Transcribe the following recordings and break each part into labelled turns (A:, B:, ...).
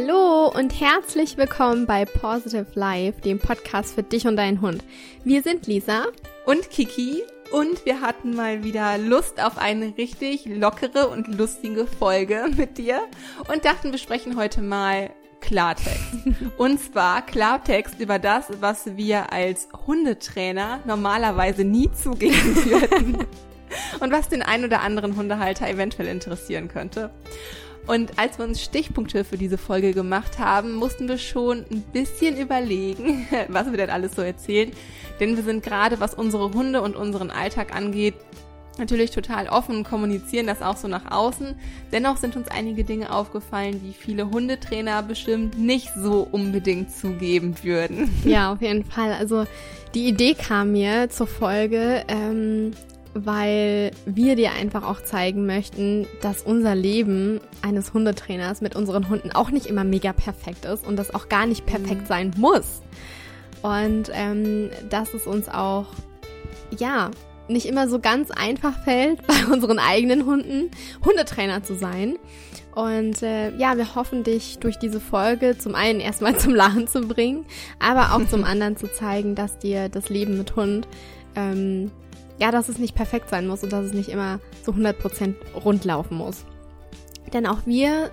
A: Hallo und herzlich willkommen bei Positive Life, dem Podcast für dich und deinen Hund. Wir sind Lisa
B: und Kiki und wir hatten mal wieder Lust auf eine richtig lockere und lustige Folge mit dir und dachten, wir sprechen heute mal Klartext. Und zwar Klartext über das, was wir als Hundetrainer normalerweise nie zugeben würden. und was den ein oder anderen Hundehalter eventuell interessieren könnte. Und als wir uns Stichpunkte für diese Folge gemacht haben, mussten wir schon ein bisschen überlegen, was wir denn alles so erzählen. Denn wir sind gerade, was unsere Hunde und unseren Alltag angeht, natürlich total offen und kommunizieren das auch so nach außen. Dennoch sind uns einige Dinge aufgefallen, die viele Hundetrainer bestimmt nicht so unbedingt zugeben würden.
A: Ja, auf jeden Fall. Also die Idee kam mir zur Folge, ähm, weil wir dir einfach auch zeigen möchten, dass unser Leben eines Hundetrainers mit unseren Hunden auch nicht immer mega perfekt ist und das auch gar nicht perfekt mhm. sein muss. Und ähm, dass es uns auch, ja, nicht immer so ganz einfach fällt, bei unseren eigenen Hunden Hundetrainer zu sein. Und äh, ja, wir hoffen dich durch diese Folge zum einen erstmal zum Lachen zu bringen, aber auch zum anderen zu zeigen, dass dir das Leben mit Hund ähm, ja, dass es nicht perfekt sein muss und dass es nicht immer so 100% rund laufen muss. Denn auch wir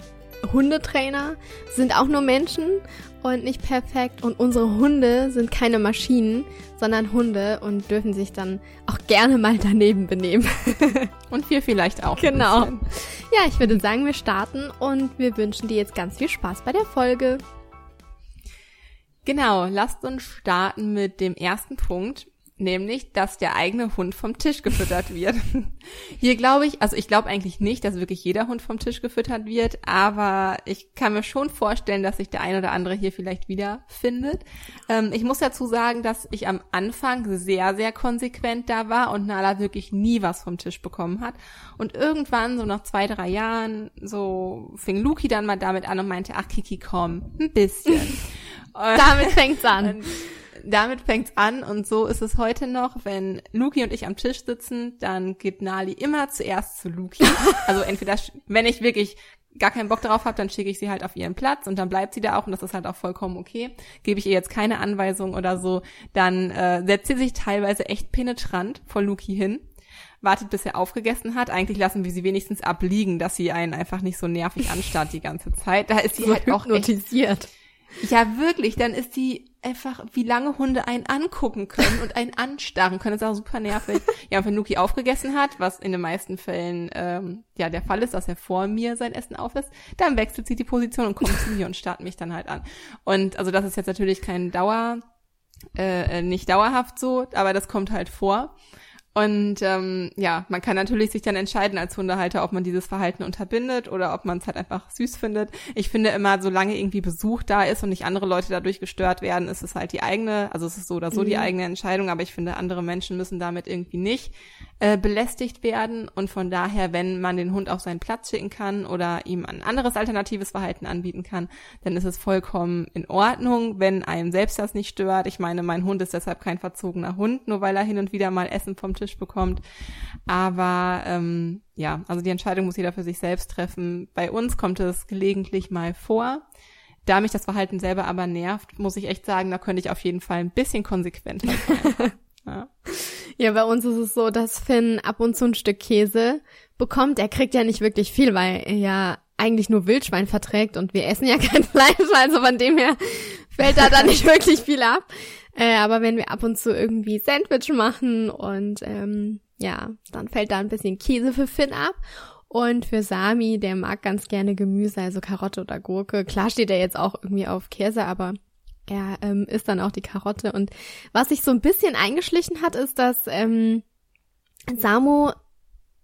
A: Hundetrainer sind auch nur Menschen und nicht perfekt und unsere Hunde sind keine Maschinen, sondern Hunde und dürfen sich dann auch gerne mal daneben benehmen.
B: und wir vielleicht auch.
A: Genau. Ja, ich würde sagen, wir starten und wir wünschen dir jetzt ganz viel Spaß bei der Folge.
B: Genau, lasst uns starten mit dem ersten Punkt nämlich, dass der eigene Hund vom Tisch gefüttert wird. Hier glaube ich, also ich glaube eigentlich nicht, dass wirklich jeder Hund vom Tisch gefüttert wird, aber ich kann mir schon vorstellen, dass sich der ein oder andere hier vielleicht wiederfindet. Ähm, ich muss dazu sagen, dass ich am Anfang sehr, sehr konsequent da war und Nala wirklich nie was vom Tisch bekommen hat. Und irgendwann, so nach zwei, drei Jahren, so fing Luki dann mal damit an und meinte, ach Kiki, komm, ein bisschen.
A: damit fängt's an
B: damit fängt's an und so ist es heute noch, wenn Luki und ich am Tisch sitzen, dann geht Nali immer zuerst zu Luki. Also entweder, wenn ich wirklich gar keinen Bock darauf habe, dann schicke ich sie halt auf ihren Platz und dann bleibt sie da auch und das ist halt auch vollkommen okay. Gebe ich ihr jetzt keine Anweisung oder so, dann äh, setzt sie sich teilweise echt penetrant vor Luki hin wartet, bis er aufgegessen hat. Eigentlich lassen wir sie wenigstens abliegen, dass sie einen einfach nicht so nervig anstarrt die ganze Zeit. Da ist sie so halt auch
A: hypnotisiert.
B: Echt, ja, wirklich. Dann ist sie einfach, wie lange Hunde einen angucken können und einen anstarren können. Das ist auch super nervig. Ja, und wenn Nuki aufgegessen hat, was in den meisten Fällen ähm, ja der Fall ist, dass er vor mir sein Essen aufisst, dann wechselt sie die Position und kommt zu mir und starrt mich dann halt an. Und also das ist jetzt natürlich kein Dauer, äh, nicht dauerhaft so, aber das kommt halt vor. Und ähm, ja, man kann natürlich sich dann entscheiden als Hundehalter, ob man dieses Verhalten unterbindet oder ob man es halt einfach süß findet. Ich finde immer, solange irgendwie Besuch da ist und nicht andere Leute dadurch gestört werden, ist es halt die eigene, also es ist so oder so mhm. die eigene Entscheidung, aber ich finde, andere Menschen müssen damit irgendwie nicht äh, belästigt werden. Und von daher, wenn man den Hund auf seinen Platz schicken kann oder ihm ein anderes alternatives Verhalten anbieten kann, dann ist es vollkommen in Ordnung, wenn einem selbst das nicht stört. Ich meine, mein Hund ist deshalb kein verzogener Hund, nur weil er hin und wieder mal Essen vom Tisch bekommt. Aber ähm, ja, also die Entscheidung muss jeder für sich selbst treffen. Bei uns kommt es gelegentlich mal vor. Da mich das Verhalten selber aber nervt, muss ich echt sagen, da könnte ich auf jeden Fall ein bisschen konsequenter sein.
A: ja. Ja, bei uns ist es so, dass Finn ab und zu ein Stück Käse bekommt. Er kriegt ja nicht wirklich viel, weil er ja eigentlich nur Wildschwein verträgt und wir essen ja kein Fleisch, also von dem her fällt da dann nicht wirklich viel ab. Äh, aber wenn wir ab und zu irgendwie Sandwich machen und ähm, ja, dann fällt da ein bisschen Käse für Finn ab. Und für Sami, der mag ganz gerne Gemüse, also Karotte oder Gurke. Klar steht er jetzt auch irgendwie auf Käse, aber er ähm, isst dann auch die Karotte. Und was sich so ein bisschen eingeschlichen hat, ist, dass ähm, Samo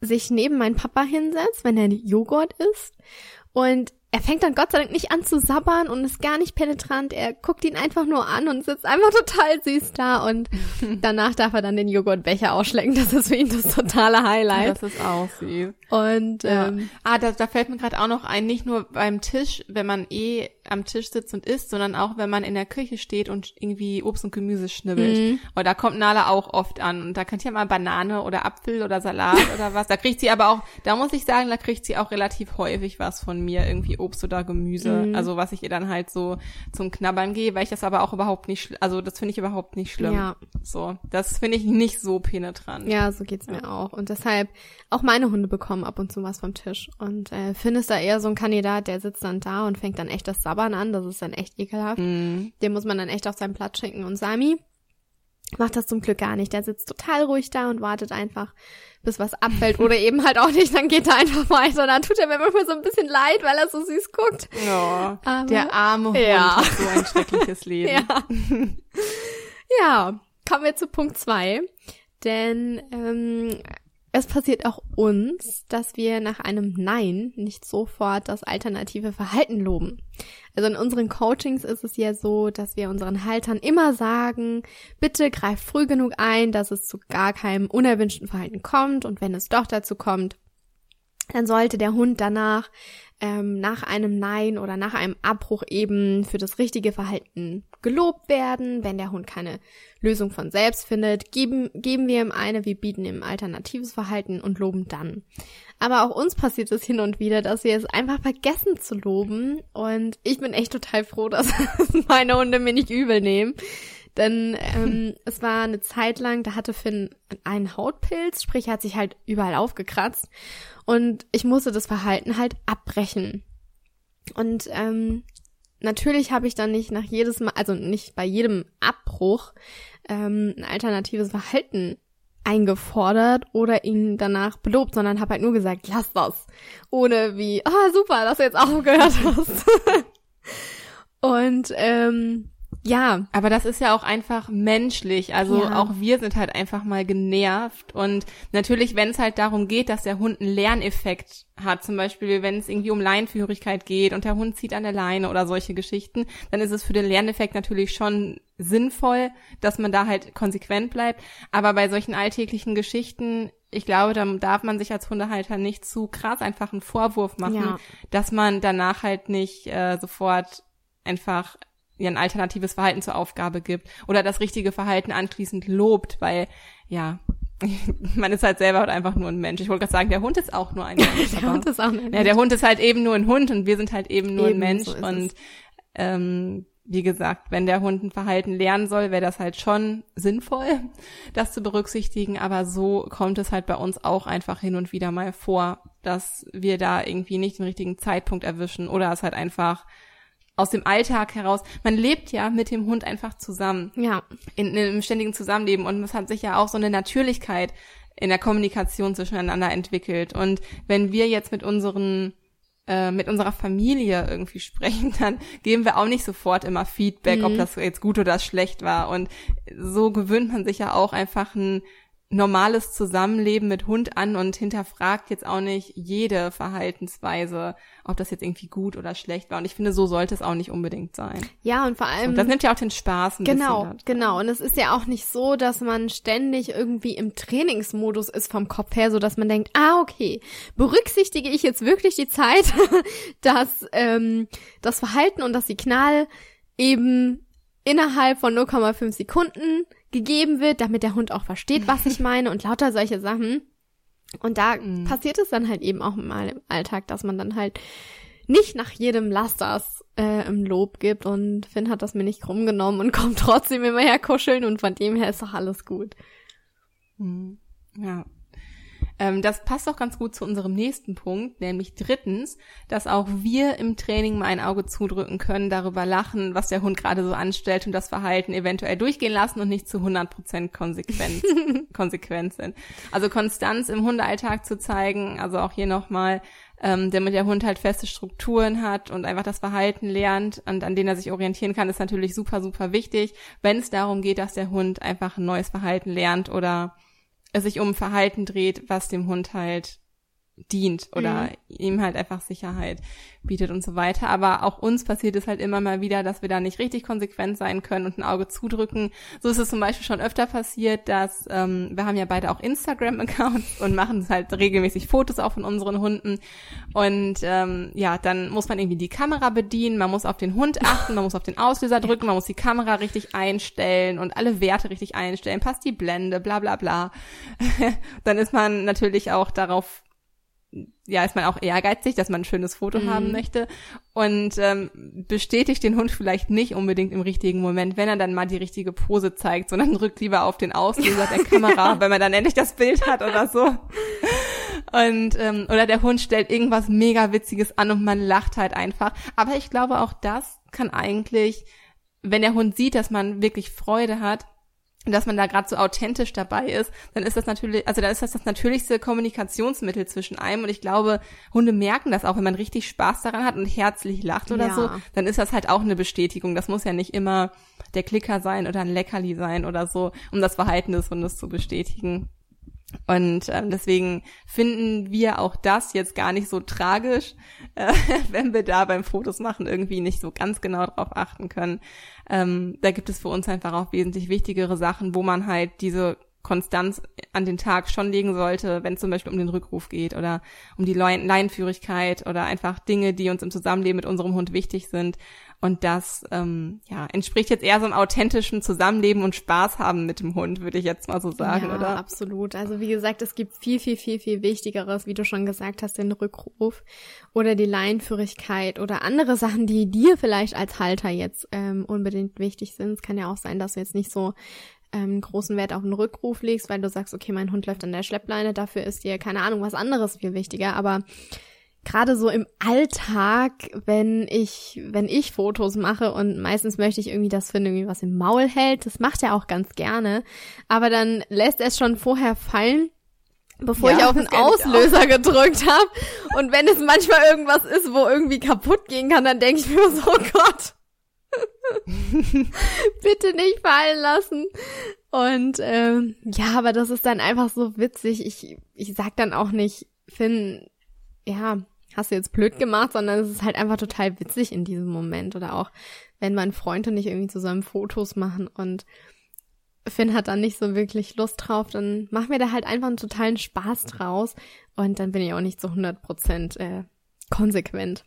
A: sich neben meinen Papa hinsetzt, wenn er Joghurt isst. Und er fängt dann Gott sei Dank nicht an zu sabbern und ist gar nicht penetrant. Er guckt ihn einfach nur an und sitzt einfach total süß da und danach darf er dann den Joghurtbecher ausschlecken. Das ist für ihn das totale Highlight.
B: Das ist auch süß.
A: Und
B: ja. ähm, ah, da, da fällt mir gerade auch noch ein, nicht nur beim Tisch, wenn man eh am Tisch sitzt und isst, sondern auch, wenn man in der Küche steht und irgendwie Obst und Gemüse schnibbelt.
A: Mhm.
B: Und da kommt Nala auch oft an. Und da könnt ihr mal Banane oder Apfel oder Salat oder was. Da kriegt sie aber auch, da muss ich sagen, da kriegt sie auch relativ häufig was von mir, irgendwie Obst oder Gemüse.
A: Mhm.
B: Also was ich ihr dann halt so zum Knabbern gehe, weil ich das aber auch überhaupt nicht, also das finde ich überhaupt nicht schlimm.
A: Ja.
B: So, das finde ich nicht so penetrant.
A: Ja, so geht's mir auch. Und deshalb, auch meine Hunde bekommen ab und zu was vom Tisch. Und äh, Finn ist da eher so ein Kandidat, der sitzt dann da und fängt dann echt das Sabbern an. Das ist dann echt ekelhaft.
B: Mhm.
A: Den muss man dann echt auf seinen Platz schicken. Und Sami macht das zum Glück gar nicht. Der sitzt total ruhig da und wartet einfach, bis was abfällt. Oder eben halt auch nicht, dann geht er einfach weiter. Und dann tut er mir manchmal so ein bisschen leid, weil er so süß guckt.
B: Ja,
A: Aber-
B: der arme Hund
A: Ja.
B: hat so ein schreckliches Leben.
A: Ja. ja, kommen wir zu Punkt zwei, Denn ähm, es passiert auch uns, dass wir nach einem Nein nicht sofort das alternative Verhalten loben. Also in unseren Coachings ist es ja so, dass wir unseren Haltern immer sagen, bitte greif früh genug ein, dass es zu gar keinem unerwünschten Verhalten kommt und wenn es doch dazu kommt, dann sollte der Hund danach ähm, nach einem Nein oder nach einem Abbruch eben für das richtige Verhalten gelobt werden. Wenn der Hund keine Lösung von selbst findet, geben, geben wir ihm eine, wir bieten ihm alternatives Verhalten und loben dann. Aber auch uns passiert es hin und wieder, dass wir es einfach vergessen zu loben. Und ich bin echt total froh, dass meine Hunde mir nicht übel nehmen. Denn ähm, es war eine Zeit lang, da hatte Finn einen Hautpilz, sprich er hat sich halt überall aufgekratzt. Und ich musste das Verhalten halt abbrechen. Und ähm, natürlich habe ich dann nicht nach jedes Mal, also nicht bei jedem Abbruch ähm, ein alternatives Verhalten eingefordert oder ihn danach belobt, sondern habe halt nur gesagt, lass das. Ohne wie, ah super, dass du jetzt aufgehört hast. Und ähm, ja,
B: Aber das ist ja auch einfach menschlich. Also
A: Ja.
B: auch wir sind halt einfach mal genervt. Und natürlich, wenn es halt darum geht, dass der Hund einen Lerneffekt hat, zum Beispiel, wenn es irgendwie um Leinführigkeit geht und der Hund zieht an der Leine oder solche Geschichten, dann ist es für den Lerneffekt natürlich schon sinnvoll, dass man da halt konsequent bleibt. Aber bei solchen alltäglichen Geschichten, ich glaube, da darf man sich als Hundehalter nicht zu krass einfach einen Vorwurf machen,
A: Ja.
B: dass man danach halt nicht äh, sofort einfach ihr ein alternatives Verhalten zur Aufgabe gibt oder das richtige Verhalten anschließend lobt, weil ja, man ist halt selber halt einfach nur ein Mensch. Ich wollte gerade sagen, der Hund ist auch nur ein Mensch.
A: der Hund ist auch ein
B: ja, der Hund ist halt eben nur ein Hund und wir sind halt eben nur
A: Eben,
B: ein Mensch.
A: so
B: und ähm, wie gesagt, wenn der Hund ein Verhalten lernen soll, wäre das halt schon sinnvoll, das zu berücksichtigen. Aber so kommt es halt bei uns auch einfach hin und wieder mal vor, dass wir da irgendwie nicht den richtigen Zeitpunkt erwischen oder es halt einfach aus dem Alltag heraus. Man lebt ja mit dem Hund einfach zusammen
A: Ja,
B: in, in einem ständigen Zusammenleben und es hat sich ja auch so eine Natürlichkeit in der Kommunikation zwischeneinander entwickelt. Und wenn wir jetzt mit unseren äh, mit unserer Familie irgendwie sprechen, dann geben wir auch nicht sofort immer Feedback, ob das jetzt gut oder schlecht war. Und so gewöhnt man sich ja auch einfach ein normales Zusammenleben mit Hund an und hinterfragt jetzt auch nicht jede Verhaltensweise, ob das jetzt irgendwie gut oder schlecht war. Und ich finde, so sollte es auch nicht unbedingt sein.
A: ja und vor allem
B: Und das nimmt ja auch den Spaß ein
A: Genau,
B: bisschen.
A: genau. Und es ist ja auch nicht so, dass man ständig irgendwie im Trainingsmodus ist vom Kopf her, so dass man denkt, ah, okay, berücksichtige ich jetzt wirklich die Zeit, dass ähm, das Verhalten und das Signal eben innerhalb von 0,5 Sekunden gegeben wird, damit der Hund auch versteht, was ich meine und lauter solche Sachen. Und da
B: Mhm.
A: passiert es dann halt eben auch mal im Alltag, dass man dann halt nicht nach jedem Lasters äh, im Lob gibt und Finn hat das mir nicht krumm genommen und kommt trotzdem immer her kuscheln und von dem her ist doch alles gut.
B: Mhm. Ja. Ähm, das passt auch ganz gut zu unserem nächsten Punkt, nämlich drittens, dass auch wir im Training mal ein Auge zudrücken können, darüber lachen, was der Hund gerade so anstellt und das Verhalten eventuell durchgehen lassen und nicht zu 100% konsequent, konsequent sind. Also Konstanz im Hundealltag zu zeigen, also auch hier nochmal, ähm, damit der Hund halt feste Strukturen hat und einfach das Verhalten lernt und an denen er sich orientieren kann, ist natürlich super, super wichtig, wenn es darum geht, dass der Hund einfach ein neues Verhalten lernt oder es sich um Verhalten dreht, was dem Hund halt dient oder mhm. ihm halt einfach Sicherheit bietet und so weiter. Aber auch uns passiert es halt immer mal wieder, dass wir da nicht richtig konsequent sein können und ein Auge zudrücken. So ist es zum Beispiel schon öfter passiert, dass ähm, wir haben ja beide auch Instagram-Accounts und machen halt regelmäßig Fotos auch von unseren Hunden. Und ähm, ja, dann muss man irgendwie die Kamera bedienen, man muss auf den Hund achten, man muss auf den Auslöser drücken, man muss die Kamera richtig einstellen und alle Werte richtig einstellen, passt die Blende, bla bla bla. dann ist man natürlich auch darauf ja, ist man auch ehrgeizig, dass man ein schönes Foto mhm. haben möchte und ähm, bestätigt den Hund vielleicht nicht unbedingt im richtigen Moment, wenn er dann mal die richtige Pose zeigt, sondern drückt lieber auf den Auslöser der Kamera, wenn man dann endlich das Bild hat oder so. Und ähm, oder der Hund stellt irgendwas mega witziges an und man lacht halt einfach. Aber ich glaube auch das kann eigentlich, wenn der Hund sieht, dass man wirklich Freude hat, dass man da gerade so authentisch dabei ist, dann ist das natürlich, also dann ist das das natürlichste Kommunikationsmittel zwischen einem und ich glaube, Hunde merken das auch, wenn man richtig Spaß daran hat und herzlich lacht oder ja. so, dann ist das halt auch eine Bestätigung. Das muss ja nicht immer der Klicker sein oder ein Leckerli sein oder so, um das Verhalten des Hundes zu bestätigen. Und ähm, deswegen finden wir auch das jetzt gar nicht so tragisch, äh, wenn wir da beim Fotos machen irgendwie nicht so ganz genau drauf achten können. Ähm, da gibt es für uns einfach auch wesentlich wichtigere Sachen, wo man halt diese Konstanz an den Tag schon legen sollte, wenn es zum Beispiel um den Rückruf geht oder um die Leinenführigkeit oder einfach Dinge, die uns im Zusammenleben mit unserem Hund wichtig sind. Und das ähm, ja, entspricht jetzt eher so einem authentischen Zusammenleben und Spaß haben mit dem Hund, würde ich jetzt mal so sagen,
A: ja,
B: oder?
A: absolut. Also wie gesagt, es gibt viel, viel, viel, viel Wichtigeres, wie du schon gesagt hast, den Rückruf oder die Leinführigkeit oder andere Sachen, die dir vielleicht als Halter jetzt ähm, unbedingt wichtig sind. Es kann ja auch sein, dass du jetzt nicht so ähm, großen Wert auf den Rückruf legst, weil du sagst, okay, mein Hund läuft an der Schleppleine, dafür ist dir, keine Ahnung, was anderes viel wichtiger, aber gerade so im Alltag, wenn ich, wenn ich Fotos mache und meistens möchte ich irgendwie, dass Finn irgendwie was im Maul hält, das macht er auch ganz gerne, aber dann lässt er es schon vorher fallen, bevor ja, ich auf den Auslöser gedrückt habe. Und wenn es manchmal irgendwas ist, wo irgendwie kaputt gehen kann, dann denke ich mir so, oh Gott. Bitte nicht fallen lassen. Und ähm, ja, aber das ist dann einfach so witzig. Ich, ich sag dann auch nicht, Finn, ja, hast du jetzt blöd gemacht, sondern es ist halt einfach total witzig in diesem Moment. Oder auch, wenn mein Freund und ich irgendwie zusammen Fotos machen und Finn hat dann nicht so wirklich Lust drauf, dann machen wir da halt einfach einen totalen Spaß draus und dann bin ich auch nicht so 100 Prozent äh, konsequent.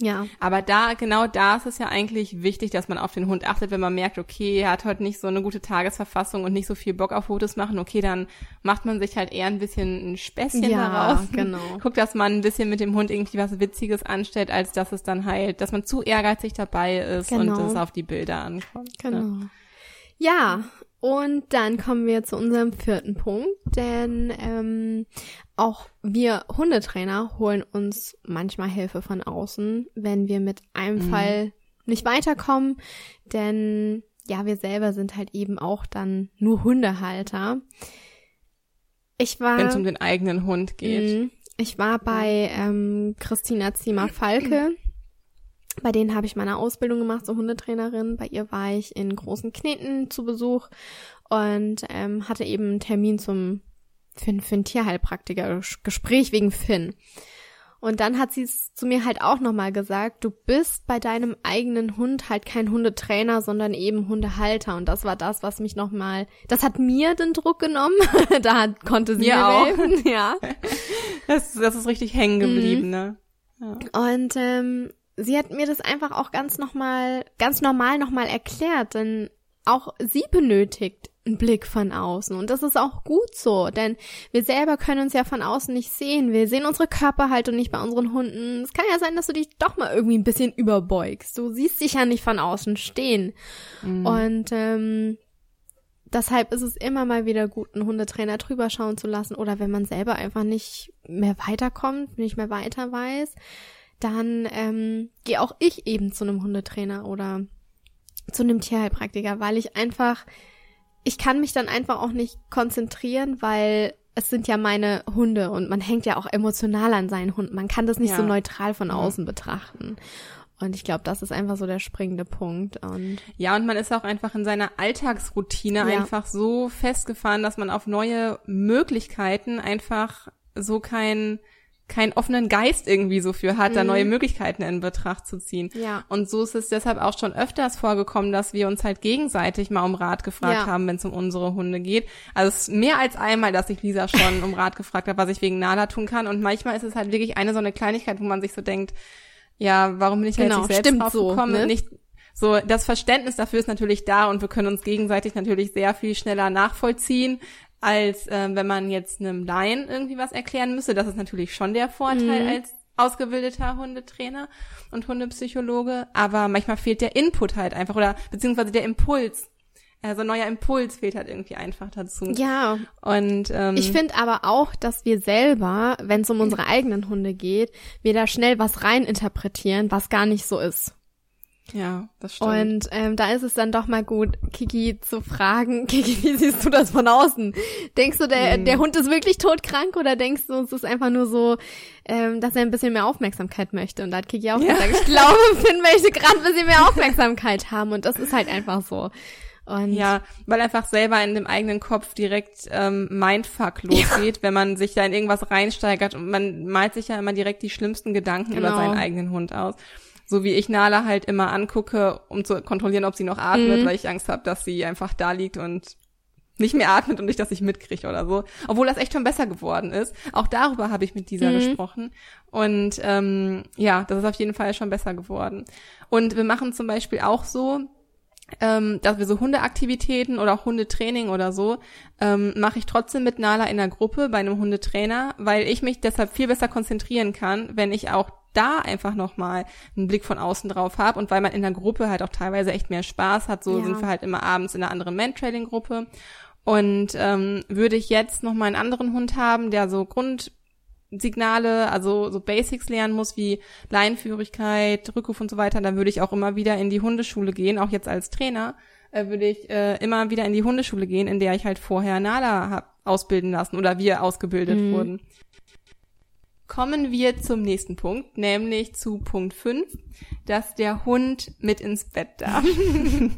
A: Ja.
B: Aber da, genau da ist es ja eigentlich wichtig, dass man auf den Hund achtet, wenn man merkt, okay, er hat heute nicht so eine gute Tagesverfassung und nicht so viel Bock auf Fotos machen, okay, dann macht man sich halt eher ein bisschen ein Späßchen ja, daraus.
A: genau.
B: Guckt, dass man ein bisschen mit dem Hund irgendwie was Witziges anstellt, als dass es dann halt, dass man zu ehrgeizig dabei ist genau. und es auf die Bilder ankommt.
A: Genau. Ne? Ja, und dann kommen wir zu unserem vierten Punkt, denn ähm, auch wir Hundetrainer holen uns manchmal Hilfe von außen, wenn wir mit einem mhm. Fall nicht weiterkommen, denn ja, wir selber sind halt eben auch dann nur Hundehalter. Ich war.
B: Wenn es um den eigenen Hund geht.
A: Mh, ich war bei ähm, Christina Ziemer-Falke. Bei denen habe ich meine Ausbildung gemacht zur Hundetrainerin. Bei ihr war ich in großen Kneten zu Besuch und ähm, hatte eben einen Termin zum für, für ein Tierheilpraktiker Gespräch wegen Finn. Und dann hat sie es zu mir halt auch nochmal gesagt, du bist bei deinem eigenen Hund halt kein Hundetrainer, sondern eben Hundehalter. Und das war das, was mich nochmal, das hat mir den Druck genommen. da konnte sie mir, mir auch. helfen, ja.
B: Das, das ist richtig hängen geblieben, mhm. ne?
A: Ja. Und ähm, sie hat mir das einfach auch ganz nochmal, ganz normal nochmal erklärt, denn auch sie benötigt einen Blick von außen. Und das ist auch gut so, denn wir selber können uns ja von außen nicht sehen. Wir sehen unsere Körperhaltung nicht bei unseren Hunden. Es kann ja sein, dass du dich doch mal irgendwie ein bisschen überbeugst. Du siehst dich ja nicht von außen stehen. Mhm. Und ähm, deshalb ist es immer mal wieder gut, einen Hundetrainer drüber schauen zu lassen. Oder wenn man selber einfach nicht mehr weiterkommt, nicht mehr weiter weiß, dann ähm, gehe auch ich eben zu einem Hundetrainer oder zu einem Tierheilpraktiker, weil ich einfach ich kann mich dann einfach auch nicht konzentrieren, weil es sind ja meine Hunde und man hängt ja auch emotional an seinen Hund. Man kann das nicht ja. so neutral von außen betrachten. Und ich glaube, das ist einfach so der springende Punkt. Und
B: ja, und man ist auch einfach in seiner Alltagsroutine ja. einfach so festgefahren, dass man auf neue Möglichkeiten einfach so kein keinen offenen Geist irgendwie so für hat, mhm. da neue Möglichkeiten in Betracht zu ziehen.
A: Ja.
B: Und so ist es deshalb auch schon öfters vorgekommen, dass wir uns halt gegenseitig mal um Rat gefragt ja. haben, wenn es um unsere Hunde geht. Also es ist mehr als einmal, dass ich Lisa schon um Rat gefragt habe, was ich wegen Nala tun kann. Und manchmal ist es halt wirklich eine so eine Kleinigkeit, wo man sich so denkt, ja, warum bin ich genau, jetzt nicht selbst gekommen? So, ne? Nicht so, das Verständnis dafür ist natürlich da und wir können uns gegenseitig natürlich sehr viel schneller nachvollziehen, als äh, wenn man jetzt einem Laien irgendwie was erklären müsste. Das ist natürlich schon der Vorteil mhm. als ausgebildeter Hundetrainer und Hundepsychologe. Aber manchmal fehlt der Input halt einfach oder beziehungsweise der Impuls. Also neuer Impuls fehlt halt irgendwie einfach dazu.
A: Ja.
B: Und ähm,
A: ich finde aber auch, dass wir selber, wenn es um unsere eigenen Hunde geht, wir da schnell was reininterpretieren, was gar nicht so ist.
B: Ja, das stimmt.
A: Und ähm, da ist es dann doch mal gut, Kiki zu fragen, Kiki, wie siehst du das von außen? Denkst du, der, hm. der Hund ist wirklich todkrank oder denkst du, es ist einfach nur so, ähm, dass er ein bisschen mehr Aufmerksamkeit möchte? Und da hat Kiki auch ja. gesagt, ich glaube, Finn möchte gerade ein bisschen mehr Aufmerksamkeit haben und das ist halt einfach so. Und
B: ja, weil einfach selber in dem eigenen Kopf direkt ähm, Mindfuck losgeht, ja. wenn man sich da in irgendwas reinsteigert und man malt sich ja immer direkt die schlimmsten Gedanken genau. über seinen eigenen Hund aus so wie ich Nala halt immer angucke, um zu kontrollieren, ob sie noch atmet, mhm. weil ich Angst habe, dass sie einfach da liegt und nicht mehr atmet und nicht, dass ich mitkriege oder so. Obwohl das echt schon besser geworden ist. Auch darüber habe ich mit dieser mhm. gesprochen. Und ähm, ja, das ist auf jeden Fall schon besser geworden. Und wir machen zum Beispiel auch so, ähm, dass wir so Hundeaktivitäten oder auch Hundetraining oder so, ähm, mache ich trotzdem mit Nala in der Gruppe bei einem Hundetrainer, weil ich mich deshalb viel besser konzentrieren kann, wenn ich auch da einfach nochmal einen Blick von außen drauf habe und weil man in der Gruppe halt auch teilweise echt mehr Spaß hat, so ja. sind wir halt immer abends in einer anderen Man-Trailing-Gruppe. Und ähm, würde ich jetzt noch mal einen anderen Hund haben, der so Grundsignale, also so Basics lernen muss, wie Leinführigkeit, Rückruf und so weiter, dann würde ich auch immer wieder in die Hundeschule gehen, auch jetzt als Trainer, äh, würde ich äh, immer wieder in die Hundeschule gehen, in der ich halt vorher Nala hab ausbilden lassen oder wir ausgebildet mhm. wurden. Kommen wir zum nächsten Punkt, nämlich zu Punkt 5, dass der Hund mit ins Bett darf.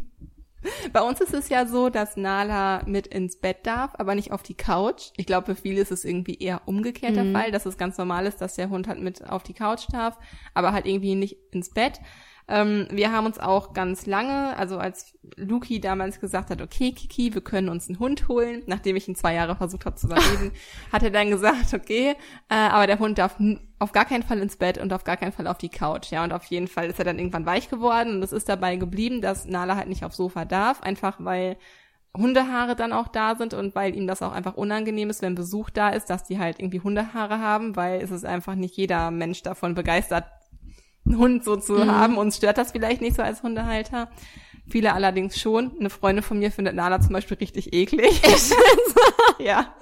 B: Bei uns ist es ja so, dass Nala mit ins Bett darf, aber nicht auf die Couch. Ich glaube, für viele ist es irgendwie eher umgekehrt der mhm. Fall, dass es ganz normal ist, dass der Hund halt mit auf die Couch darf, aber halt irgendwie nicht ins Bett. Ähm, wir haben uns auch ganz lange, also als Luki damals gesagt hat, okay, Kiki, wir können uns einen Hund holen, nachdem ich ihn zwei Jahre versucht habe zu überreden, hat er dann gesagt, okay, äh, aber der Hund darf auf gar keinen Fall ins Bett und auf gar keinen Fall auf die Couch. Ja, und auf jeden Fall ist er dann irgendwann weich geworden und es ist dabei geblieben, dass Nala halt nicht aufs Sofa darf, einfach weil Hundehaare dann auch da sind und weil ihm das auch einfach unangenehm ist, wenn Besuch da ist, dass die halt irgendwie Hundehaare haben, weil es ist einfach nicht jeder Mensch davon begeistert, einen Hund so zu mhm. haben. Uns stört das vielleicht nicht so als Hundehalter. Viele allerdings schon. Eine Freundin von mir findet Nala zum Beispiel richtig eklig. ja.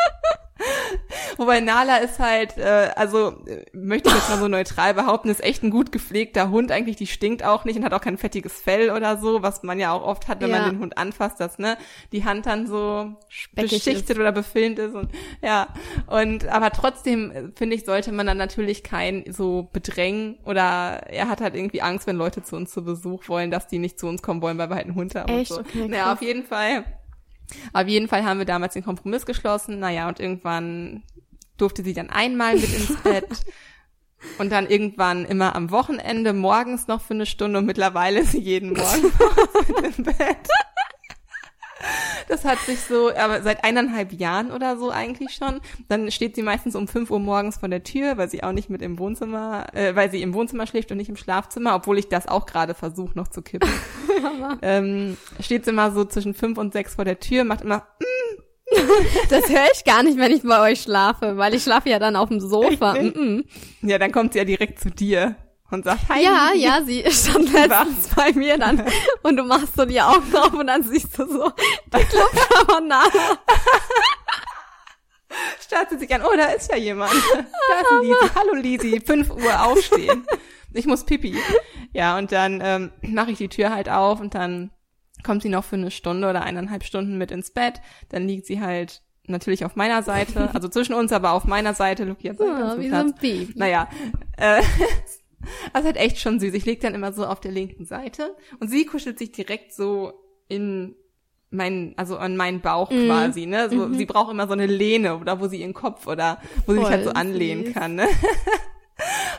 B: Wobei Nala ist halt, äh, also möchte ich jetzt mal so neutral behaupten, ist echt ein gut gepflegter Hund. Eigentlich, die stinkt auch nicht und hat auch kein fettiges Fell oder so, was man ja auch oft hat, wenn ja. man den Hund anfasst, dass ne die Hand dann so Speckig beschichtet ist. oder befilmt ist und ja. Und aber trotzdem äh, finde ich, sollte man dann natürlich kein so bedrängen oder er hat halt irgendwie Angst, wenn Leute zu uns zu Besuch wollen, dass die nicht zu uns kommen wollen, weil wir halt einen Hund haben. Echt? Und so. Okay, naja, auf jeden Fall auf jeden Fall haben wir damals den Kompromiss geschlossen. Naja, und irgendwann durfte sie dann einmal mit ins Bett. Und dann irgendwann immer am Wochenende morgens noch für eine Stunde und mittlerweile ist sie jeden Morgen mit im Bett. Das hat sich so, aber seit eineinhalb Jahren oder so eigentlich schon. Dann steht sie meistens um fünf Uhr morgens vor der Tür, weil sie auch nicht mit im Wohnzimmer, äh, weil sie im Wohnzimmer schläft und nicht im Schlafzimmer, obwohl ich das auch gerade versuche noch zu kippen. ähm, steht sie immer so zwischen fünf und sechs vor der Tür, macht immer mm,
A: das höre ich gar nicht, wenn ich bei euch schlafe, weil ich schlafe ja dann auf dem Sofa. Mm -mm.
B: Ja, dann kommt sie ja direkt zu dir und sagt
A: Hi. Ja, ja, sie stand letztens bei mir dann und du machst so die Augen auf und dann siehst du so die Clubkamera
B: Startet sich an, oh, da ist ja jemand. Da ist Lisi. Hallo Lisi, 5 Uhr aufstehen. Ich muss pipi. Ja, und dann ähm, mache ich die Tür halt auf und dann kommt sie noch für eine Stunde oder eineinhalb Stunden mit ins Bett. Dann liegt sie halt natürlich auf meiner Seite, also zwischen uns, aber auf meiner Seite. Luki hat
A: ja, wie so ein Baby.
B: Naja, äh, Das ist halt echt schon süß. Ich leg dann immer so auf der linken Seite und sie kuschelt sich direkt so in mein, also an meinen Bauch mhm. quasi, ne? So, mhm. sie braucht immer so eine Lehne oder wo sie ihren Kopf oder wo Voll sie sich halt so anlehnen süß. kann, ne?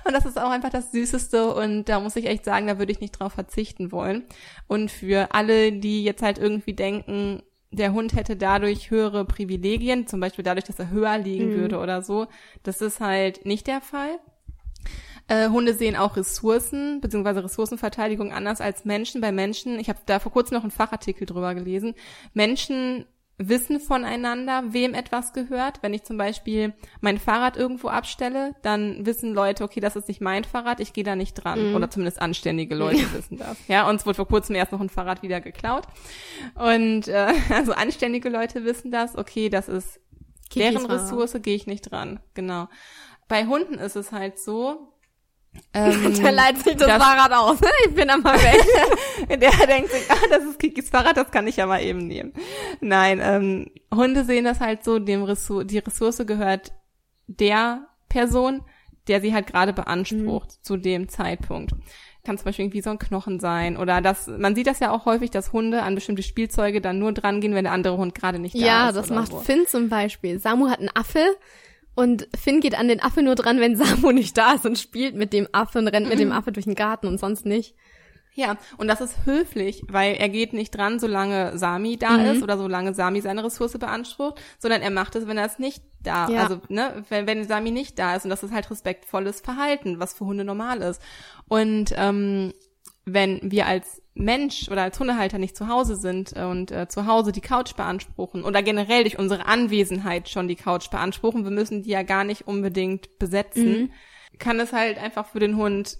B: Und das ist auch einfach das Süßeste und da muss ich echt sagen, da würde ich nicht drauf verzichten wollen. Und für alle, die jetzt halt irgendwie denken, der Hund hätte dadurch höhere Privilegien, zum Beispiel dadurch, dass er höher liegen mhm. würde oder so, das ist halt nicht der Fall. Äh, Hunde sehen auch Ressourcen bzw. Ressourcenverteidigung anders als Menschen. Bei Menschen, ich habe da vor kurzem noch einen Fachartikel drüber gelesen, Menschen wissen voneinander, wem etwas gehört. Wenn ich zum Beispiel mein Fahrrad irgendwo abstelle, dann wissen Leute, okay, das ist nicht mein Fahrrad, ich gehe da nicht dran. Mhm. Oder zumindest anständige Leute wissen das. Ja, uns wurde vor kurzem erst noch ein Fahrrad wieder geklaut. Und äh, also anständige Leute wissen das, okay, das ist deren Ressource, gehe ich nicht dran. Genau. Bei Hunden ist es halt so,
A: ähm, der leitet sich das, das, Fahrrad aus. Ich bin einmal weg.
B: der denkt sich, ah, das ist Kikis Fahrrad, das kann ich ja mal eben nehmen. Nein, ähm, Hunde sehen das halt so, dem Ressour die Ressource gehört der Person, der sie halt gerade beansprucht mhm. zu dem Zeitpunkt. Kann zum Beispiel irgendwie so ein Knochen sein oder das, man sieht das ja auch häufig, dass Hunde an bestimmte Spielzeuge dann nur dran gehen, wenn der andere Hund gerade nicht da
A: ja,
B: ist.
A: Ja, das macht so. Finn zum Beispiel. Samu hat einen Affe und Finn geht an den Affe nur dran, wenn Samu nicht da ist und spielt mit dem Affe und rennt mit dem Affe durch den Garten und sonst nicht.
B: Ja, und das ist höflich, weil er geht nicht dran, solange Sami da mhm. ist oder solange Sami seine Ressource beansprucht, sondern er macht es, wenn er es nicht da, ja. also ne, wenn, wenn Sami nicht da ist und das ist halt respektvolles Verhalten, was für Hunde normal ist. Und ähm, wenn wir als Mensch oder als Hundehalter nicht zu Hause sind und äh, zu Hause die Couch beanspruchen oder generell durch unsere Anwesenheit schon die Couch beanspruchen, wir müssen die ja gar nicht unbedingt besetzen, mhm. kann es halt einfach für den Hund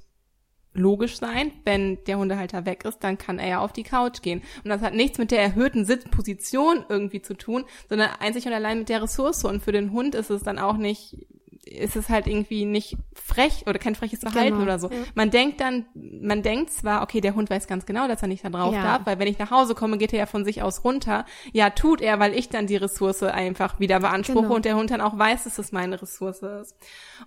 B: logisch sein, wenn der Hundehalter weg ist, dann kann er ja auf die Couch gehen. Und das hat nichts mit der erhöhten Sitzposition irgendwie zu tun, sondern einzig und allein mit der Ressource. Und für den Hund ist es dann auch nicht ist es halt irgendwie nicht frech oder kein freches Verhalten genau, oder so. Ja. Man denkt dann, man denkt zwar, okay, der Hund weiß ganz genau, dass er nicht da drauf ja. darf, weil wenn ich nach Hause komme, geht er ja von sich aus runter. Ja, tut er, weil ich dann die Ressource einfach wieder beanspruche genau. und der Hund dann auch weiß, dass es meine Ressource ist.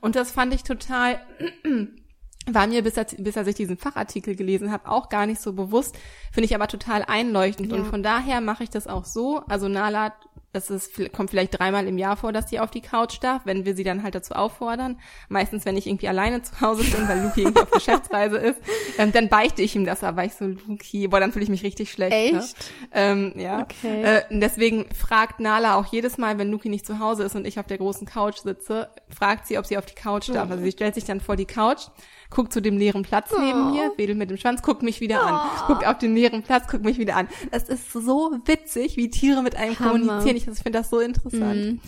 B: Und das fand ich total war mir, bis er, bis er sich diesen Fachartikel gelesen hat, auch gar nicht so bewusst, finde ich aber total einleuchtend. Ja. Und von daher mache ich das auch so. Also Nala das ist, kommt vielleicht dreimal im Jahr vor, dass sie auf die Couch darf, wenn wir sie dann halt dazu auffordern. Meistens, wenn ich irgendwie alleine zu Hause bin, weil Luki irgendwie auf Geschäftsreise ist, ähm, dann beichte ich ihm das, aber ich so, Luki, boah, dann fühle ich mich richtig schlecht.
A: Echt? Ne?
B: Ähm, ja. Okay. Äh, deswegen fragt Nala auch jedes Mal, wenn Luki nicht zu Hause ist und ich auf der großen Couch sitze, fragt sie, ob sie auf die Couch darf. Also sie stellt sich dann vor die Couch, guckt zu dem leeren Platz neben oh. mir, wedelt mit dem Schwanz, guckt mich wieder oh. an, guckt auf den leeren Platz, guckt mich wieder an. Es ist so witzig, wie Tiere mit einem Hammer. kommunizieren. Ich, finde das so interessant. Mhm.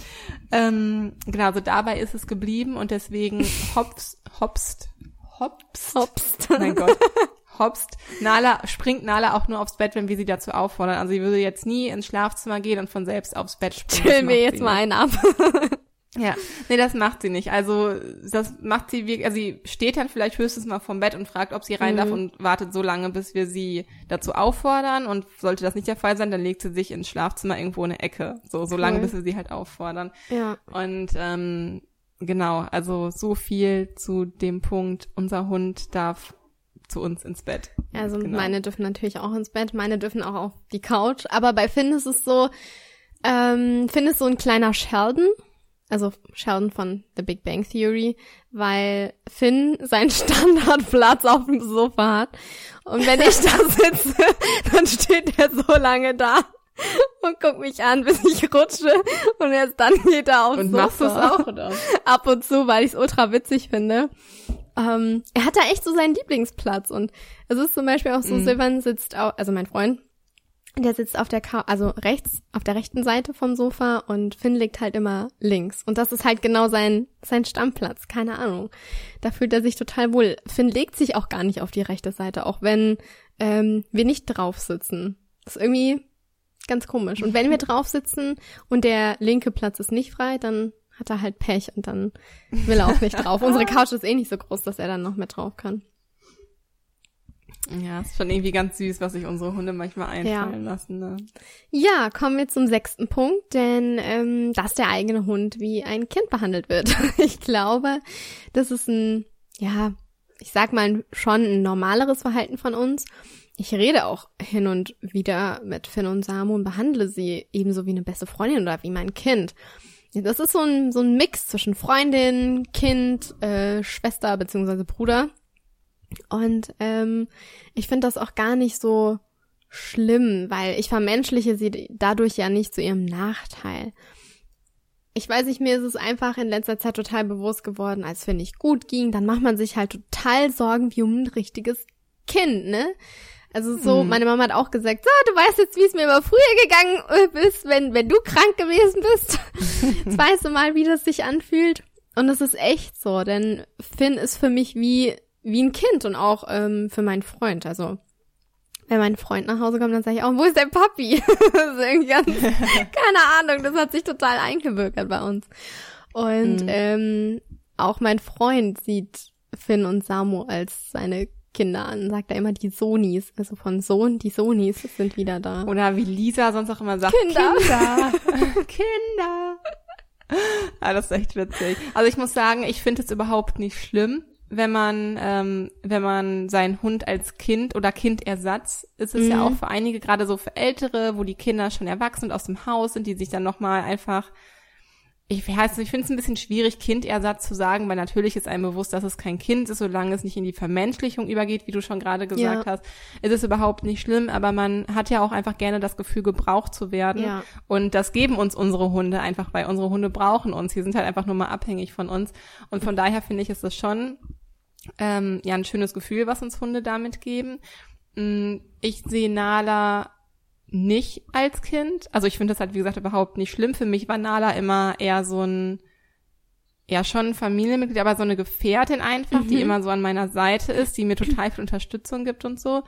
B: Ähm, genau, also dabei ist es geblieben und deswegen hops, hopst, hopst,
A: hopst.
B: Mein Gott. hopst. Nala, springt Nala auch nur aufs Bett, wenn wir sie dazu auffordern. Also sie würde jetzt nie ins Schlafzimmer gehen und von selbst aufs Bett springen.
A: Chill mir jetzt mal einen ab.
B: Ja, nee, das macht sie nicht. Also das macht sie wirklich, also sie steht dann vielleicht höchstens mal vom Bett und fragt, ob sie rein mhm. darf und wartet so lange, bis wir sie dazu auffordern. Und sollte das nicht der Fall sein, dann legt sie sich ins Schlafzimmer irgendwo in eine Ecke. So, so cool. lange, bis wir sie halt auffordern.
A: Ja.
B: Und ähm, genau, also so viel zu dem Punkt, unser Hund darf zu uns ins Bett.
A: Also genau. meine dürfen natürlich auch ins Bett, meine dürfen auch auf die Couch. Aber bei Finn ist es so, ähm, Finn ist so ein kleiner Sheldon also Sheldon von The Big Bang Theory, weil Finn seinen Standardplatz auf dem Sofa hat. Und wenn ich da sitze, dann steht er so lange da und guckt mich an, bis ich rutsche. Und erst dann geht er aufs
B: und
A: Sofa.
B: machst du es auch, oder?
A: Ab und zu, weil ich es ultra witzig finde. Ähm, er hat da echt so seinen Lieblingsplatz. Und es ist zum Beispiel auch so, mhm. Silvan sitzt auch, also mein Freund, der sitzt auf der Ka also rechts, auf der rechten Seite vom Sofa und Finn liegt halt immer links. Und das ist halt genau sein, sein Stammplatz. Keine Ahnung. Da fühlt er sich total wohl. Finn legt sich auch gar nicht auf die rechte Seite, auch wenn ähm, wir nicht drauf sitzen. Das ist irgendwie ganz komisch. Und wenn wir drauf sitzen und der linke Platz ist nicht frei, dann hat er halt Pech und dann will er auch nicht drauf. Unsere Couch ist eh nicht so groß, dass er dann noch mehr drauf kann.
B: Ja, ist schon irgendwie ganz süß, was sich unsere Hunde manchmal einfallen ja. lassen. Ne?
A: Ja, kommen wir zum sechsten Punkt, denn ähm, dass der eigene Hund wie ein Kind behandelt wird. ich glaube, das ist ein, ja, ich sag mal schon ein normaleres Verhalten von uns. ich rede auch hin und wieder mit Finn und Samu und behandle sie ebenso wie eine beste Freundin oder wie mein Kind. Das ist so ein, so ein Mix zwischen Freundin, Kind, äh, Schwester beziehungsweise Bruder. Und ähm, ich finde das auch gar nicht so schlimm, weil ich vermenschliche sie dadurch ja nicht zu ihrem Nachteil. Ich weiß nicht, mir ist es einfach in letzter Zeit total bewusst geworden, als wenn nicht gut ging, dann macht man sich halt total Sorgen wie um ein richtiges Kind, ne? Also so, mhm. meine Mama hat auch gesagt, so, du weißt jetzt, wie es mir immer früher gegangen äh, ist, wenn, wenn du krank gewesen bist. jetzt weißt du mal, wie das sich anfühlt. Und es ist echt so, denn Finn ist für mich wie, wie ein Kind und auch ähm, für meinen Freund. Also wenn mein Freund nach Hause kommt, dann sage ich auch, wo ist der Papi? das ist irgendwie ganz, keine Ahnung, das hat sich total eingebürgert bei uns. Und mhm. ähm, auch mein Freund sieht Finn und Samu als seine Kinder an, sagt er immer die Sonis, also von Sohn, die Sonis sind wieder da.
B: Oder wie Lisa sonst auch immer sagt, Kinder. Kinder. Kinder. ah, das ist echt witzig. Also ich muss sagen, ich finde es überhaupt nicht schlimm, wenn man, ähm, wenn man seinen Hund als Kind oder Kindersatz, ist es mhm. ja auch für einige, gerade so für Ältere, wo die Kinder schon erwachsen und aus dem Haus sind, die sich dann nochmal einfach, ich weiß ich finde es ein bisschen schwierig, Kindersatz zu sagen, weil natürlich ist einem bewusst, dass es kein Kind ist, solange es nicht in die Vermenschlichung übergeht, wie du schon gerade gesagt ja. hast, ist es überhaupt nicht schlimm, aber man hat ja auch einfach gerne das Gefühl, gebraucht zu werden. Ja. Und das geben uns unsere Hunde einfach, weil unsere Hunde brauchen uns. Die sind halt einfach nur mal abhängig von uns. Und von daher finde ich, ist es schon ähm, ja ein schönes Gefühl, was uns Hunde damit geben. Mm, ich sehe Nala nicht als Kind. Also ich finde das halt, wie gesagt, überhaupt nicht schlimm. Für mich war Nala immer eher so ein, ja schon ein Familienmitglied, aber so eine Gefährtin einfach, mhm. die immer so an meiner Seite ist, die mir total viel Unterstützung gibt und so.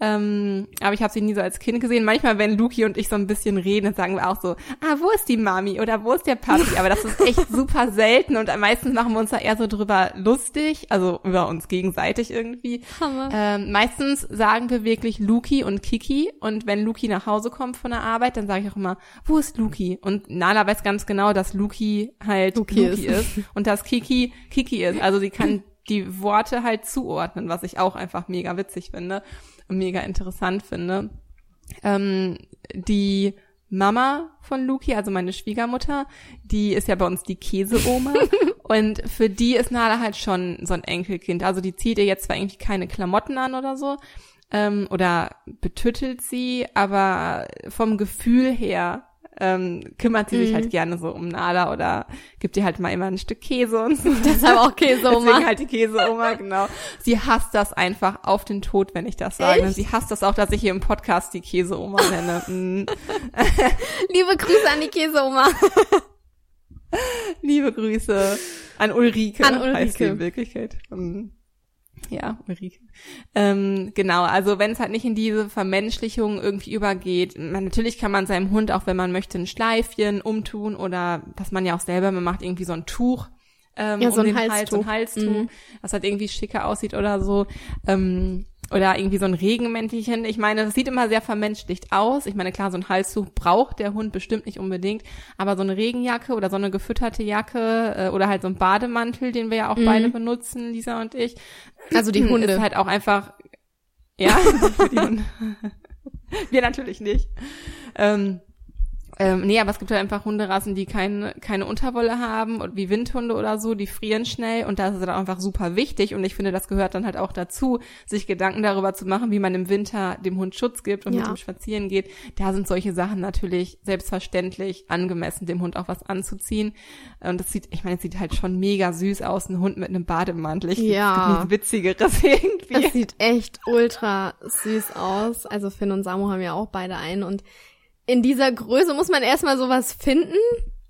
B: Ähm, aber ich habe sie nie so als Kind gesehen. Manchmal, wenn Luki und ich so ein bisschen reden, dann sagen wir auch so, ah, wo ist die Mami oder wo ist der Papi? Aber das ist echt super selten und meistens machen wir uns da eher so drüber lustig, also über uns gegenseitig irgendwie. Hammer. Ähm, meistens sagen wir wirklich Luki und Kiki und wenn Luki nach Hause kommt von der Arbeit, dann sage ich auch immer, wo ist Luki? Und Nala weiß ganz genau, dass Luki halt Luki, Luki ist. ist und dass Kiki Kiki ist. Also sie kann die Worte halt zuordnen, was ich auch einfach mega witzig finde mega interessant finde. Ähm, die Mama von Luki, also meine Schwiegermutter, die ist ja bei uns die Käseoma. und für die ist Nala halt schon so ein Enkelkind. Also die zieht ihr jetzt zwar irgendwie keine Klamotten an oder so, ähm, oder betüttelt sie, aber vom Gefühl her ähm, kümmert sie mhm. sich halt gerne so um Nala oder gibt ihr halt mal immer ein Stück Käse und so.
A: Deshalb auch Käseoma.
B: Deswegen halt die Käseoma, genau. Sie hasst das einfach auf den Tod, wenn ich das sage. Echt? Sie hasst das auch, dass ich hier im Podcast die Käseoma nenne. Mhm.
A: Liebe Grüße an die Käseoma.
B: Liebe Grüße an Ulrike.
A: An Ulrike.
B: Heißt in Wirklichkeit. Mhm. Ja, Ulrike. Ähm, genau, also wenn es halt nicht in diese Vermenschlichung irgendwie übergeht, man, natürlich kann man seinem Hund auch, wenn man möchte, ein Schleifchen umtun oder was man ja auch selber macht, irgendwie so ein Tuch ähm, ja, so um den Halstuch. Hals, so ein Halstuch, mhm. was halt irgendwie schicker aussieht oder so. Ähm, oder irgendwie so ein Regenmäntelchen. Ich meine, das sieht immer sehr vermenschlicht aus. Ich meine, klar, so ein Halstuch braucht der Hund bestimmt nicht unbedingt, aber so eine Regenjacke oder so eine gefütterte Jacke äh, oder halt so ein Bademantel, den wir ja auch mhm. beide benutzen, Lisa und ich.
A: Also die Hunde.
B: Ist halt auch einfach, ja, für die Hunde. wir natürlich nicht. Ähm, ähm, nee, aber es gibt halt einfach Hunderassen, die keine, keine Unterwolle haben, wie Windhunde oder so, die frieren schnell und das ist dann einfach super wichtig und ich finde, das gehört dann halt auch dazu, sich Gedanken darüber zu machen, wie man im Winter dem Hund Schutz gibt und ja. mit ihm spazieren geht. Da sind solche Sachen natürlich selbstverständlich angemessen, dem Hund auch was anzuziehen. Und das sieht, ich meine, es sieht halt schon mega süß aus, ein Hund mit einem Bademantel. Ich
A: ja.
B: nichts Witzigeres irgendwie.
A: Es sieht echt ultra süß aus. Also Finn und Samu haben ja auch beide einen und in dieser Größe muss man erstmal sowas finden,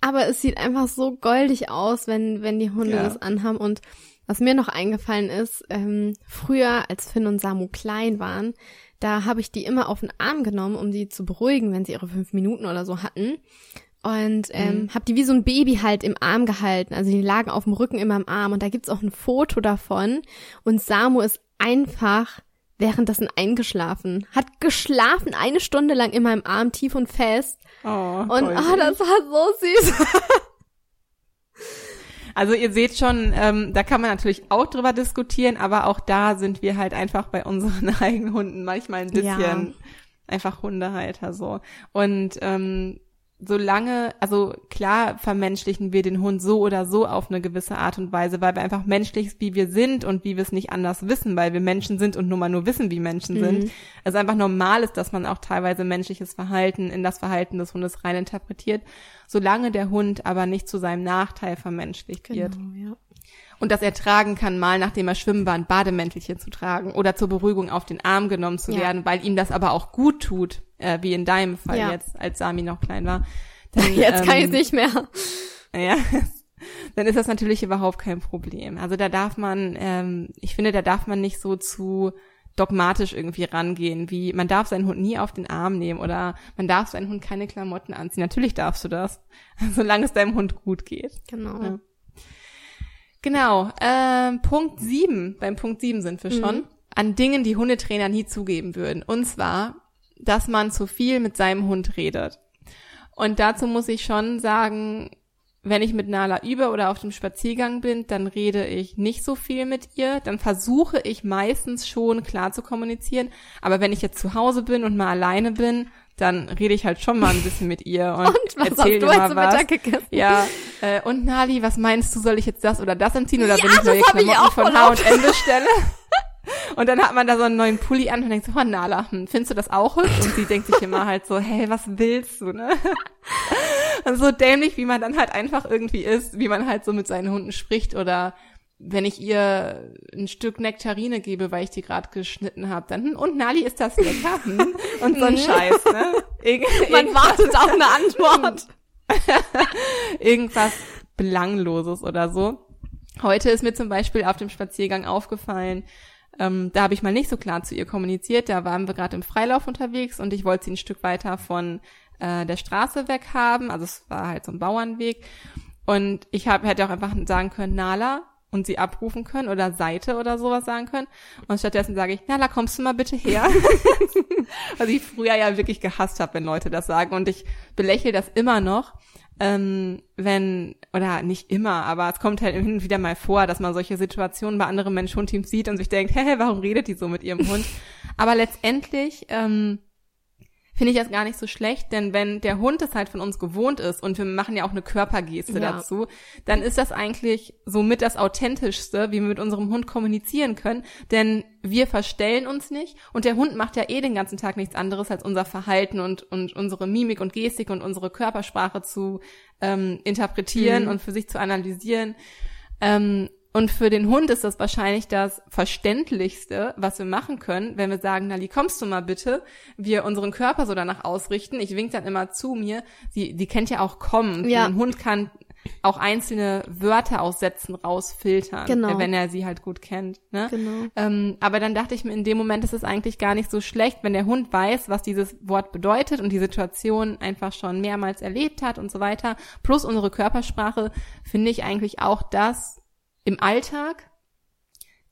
A: aber es sieht einfach so goldig aus, wenn, wenn die Hunde ja. das anhaben. Und was mir noch eingefallen ist, ähm, früher, als Finn und Samu klein waren, da habe ich die immer auf den Arm genommen, um sie zu beruhigen, wenn sie ihre fünf Minuten oder so hatten. Und ähm, mhm. habe die wie so ein Baby halt im Arm gehalten. Also die lagen auf dem Rücken immer im Arm. Und da gibt's auch ein Foto davon. Und Samu ist einfach währenddessen eingeschlafen. Hat geschlafen eine Stunde lang in meinem Arm, tief und fest. Oh, und oh, das war so süß.
B: Also ihr seht schon, ähm, da kann man natürlich auch drüber diskutieren, aber auch da sind wir halt einfach bei unseren eigenen Hunden manchmal ein bisschen ja. einfach Hundehalter so. Und ähm, solange, also klar vermenschlichen wir den Hund so oder so auf eine gewisse Art und Weise, weil wir einfach menschlich wie wir sind und wie wir es nicht anders wissen, weil wir Menschen sind und nur mal nur wissen, wie Menschen mhm. sind. Es einfach normal ist, dass man auch teilweise menschliches Verhalten in das Verhalten des Hundes rein interpretiert, solange der Hund aber nicht zu seinem Nachteil vermenschlicht genau, wird. Ja und das er tragen kann, mal nachdem er schwimmen war, ein Bademäntelchen zu tragen oder zur Beruhigung auf den Arm genommen zu ja. werden, weil ihm das aber auch gut tut, äh, wie in deinem Fall ja. jetzt, als Sami noch klein war.
A: Dann, jetzt ähm, kann ich nicht mehr.
B: Ja, dann ist das natürlich überhaupt kein Problem. Also da darf man, ähm, ich finde, da darf man nicht so zu dogmatisch irgendwie rangehen, wie man darf seinen Hund nie auf den Arm nehmen oder man darf seinen Hund keine Klamotten anziehen. Natürlich darfst du das, solange es deinem Hund gut geht.
A: Genau. Ja.
B: Genau. Ähm, Punkt sieben. Beim Punkt sieben sind wir schon. Mhm. An Dingen, die Hundetrainer nie zugeben würden. Und zwar, dass man zu viel mit seinem Hund redet. Und dazu muss ich schon sagen, wenn ich mit Nala über oder auf dem Spaziergang bin, dann rede ich nicht so viel mit ihr. Dann versuche ich meistens schon klar zu kommunizieren. Aber wenn ich jetzt zu Hause bin und mal alleine bin, dann rede ich halt schon mal ein bisschen mit ihr und, und was erzähl hast du mal was. Gegessen? Ja, äh, und Nali, was meinst du, soll ich jetzt das oder das anziehen oder ja, will ich neue Klamotten von H&M bestelle? Und dann hat man da so einen neuen Pulli an und denkt so, oh Nala, hm, findest du das auch hübsch? Und sie denkt sich immer halt so, hey, was willst du, ne? Und so dämlich, wie man dann halt einfach irgendwie ist, wie man halt so mit seinen Hunden spricht oder wenn ich ihr ein Stück Nektarine gebe, weil ich die gerade geschnitten habe, dann, hm, und Nali, ist das lecker? Hm? Und so ein mhm. Scheiß, ne?
A: Ir Man wartet auf eine Antwort.
B: irgendwas Belangloses oder so. Heute ist mir zum Beispiel auf dem Spaziergang aufgefallen, ähm, da habe ich mal nicht so klar zu ihr kommuniziert. Da waren wir gerade im Freilauf unterwegs und ich wollte sie ein Stück weiter von äh, der Straße weg haben. Also es war halt so ein Bauernweg. Und ich hab, hätte auch einfach sagen können, Nala, und sie abrufen können oder Seite oder sowas sagen können. Und stattdessen sage ich, na, da kommst du mal bitte her. Was ich früher ja wirklich gehasst habe, wenn Leute das sagen. Und ich belächle das immer noch, ähm, wenn, oder nicht immer, aber es kommt halt hin und wieder mal vor, dass man solche Situationen bei anderen Mensch-Hund-Teams sieht und sich denkt, hä, warum redet die so mit ihrem Hund? aber letztendlich, ähm, finde ich das gar nicht so schlecht, denn wenn der Hund es halt von uns gewohnt ist und wir machen ja auch eine Körpergeste ja. dazu, dann ist das eigentlich somit das authentischste, wie wir mit unserem Hund kommunizieren können, denn wir verstellen uns nicht und der Hund macht ja eh den ganzen Tag nichts anderes als unser Verhalten und und unsere Mimik und Gestik und unsere Körpersprache zu ähm, interpretieren mhm. und für sich zu analysieren. Ähm, und für den Hund ist das wahrscheinlich das Verständlichste, was wir machen können, wenn wir sagen, Nali, kommst du mal bitte, wir unseren Körper so danach ausrichten. Ich wink dann immer zu mir. Sie, die kennt ja auch kommen. Ja. Ein Hund kann auch einzelne Wörter aus Sätzen rausfiltern, genau. wenn er sie halt gut kennt. Ne? Genau. Ähm, aber dann dachte ich mir, in dem Moment ist es eigentlich gar nicht so schlecht, wenn der Hund weiß, was dieses Wort bedeutet und die Situation einfach schon mehrmals erlebt hat und so weiter. Plus unsere Körpersprache finde ich eigentlich auch das, im Alltag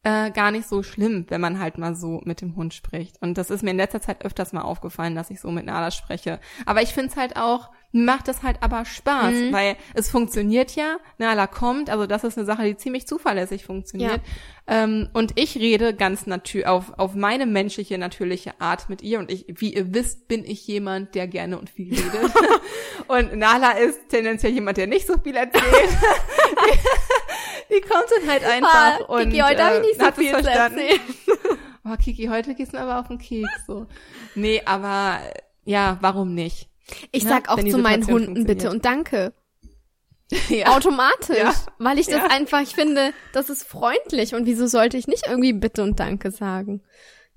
B: äh, gar nicht so schlimm, wenn man halt mal so mit dem Hund spricht. Und das ist mir in letzter Zeit öfters mal aufgefallen, dass ich so mit Nala spreche. Aber ich finde es halt auch, macht es halt aber Spaß, mhm. weil es funktioniert ja, Nala kommt, also das ist eine Sache, die ziemlich zuverlässig funktioniert. Ja. Ähm, und ich rede ganz natürlich auf, auf meine menschliche, natürliche Art mit ihr. Und ich, wie ihr wisst, bin ich jemand, der gerne und viel redet. und Nala ist tendenziell jemand, der nicht so viel erzählt. die kommt dann halt einfach ah, und
A: Kiki, heute äh, habe ich nicht so viel
B: erzählen. Oh, Kiki, heute gehst du aber auf den Keks, so. Nee, aber, ja, warum nicht?
A: Ich ne? sag auch zu meinen Hunden bitte und danke. Ja. Automatisch, ja. weil ich das ja. einfach, ich finde, das ist freundlich und wieso sollte ich nicht irgendwie bitte und danke sagen?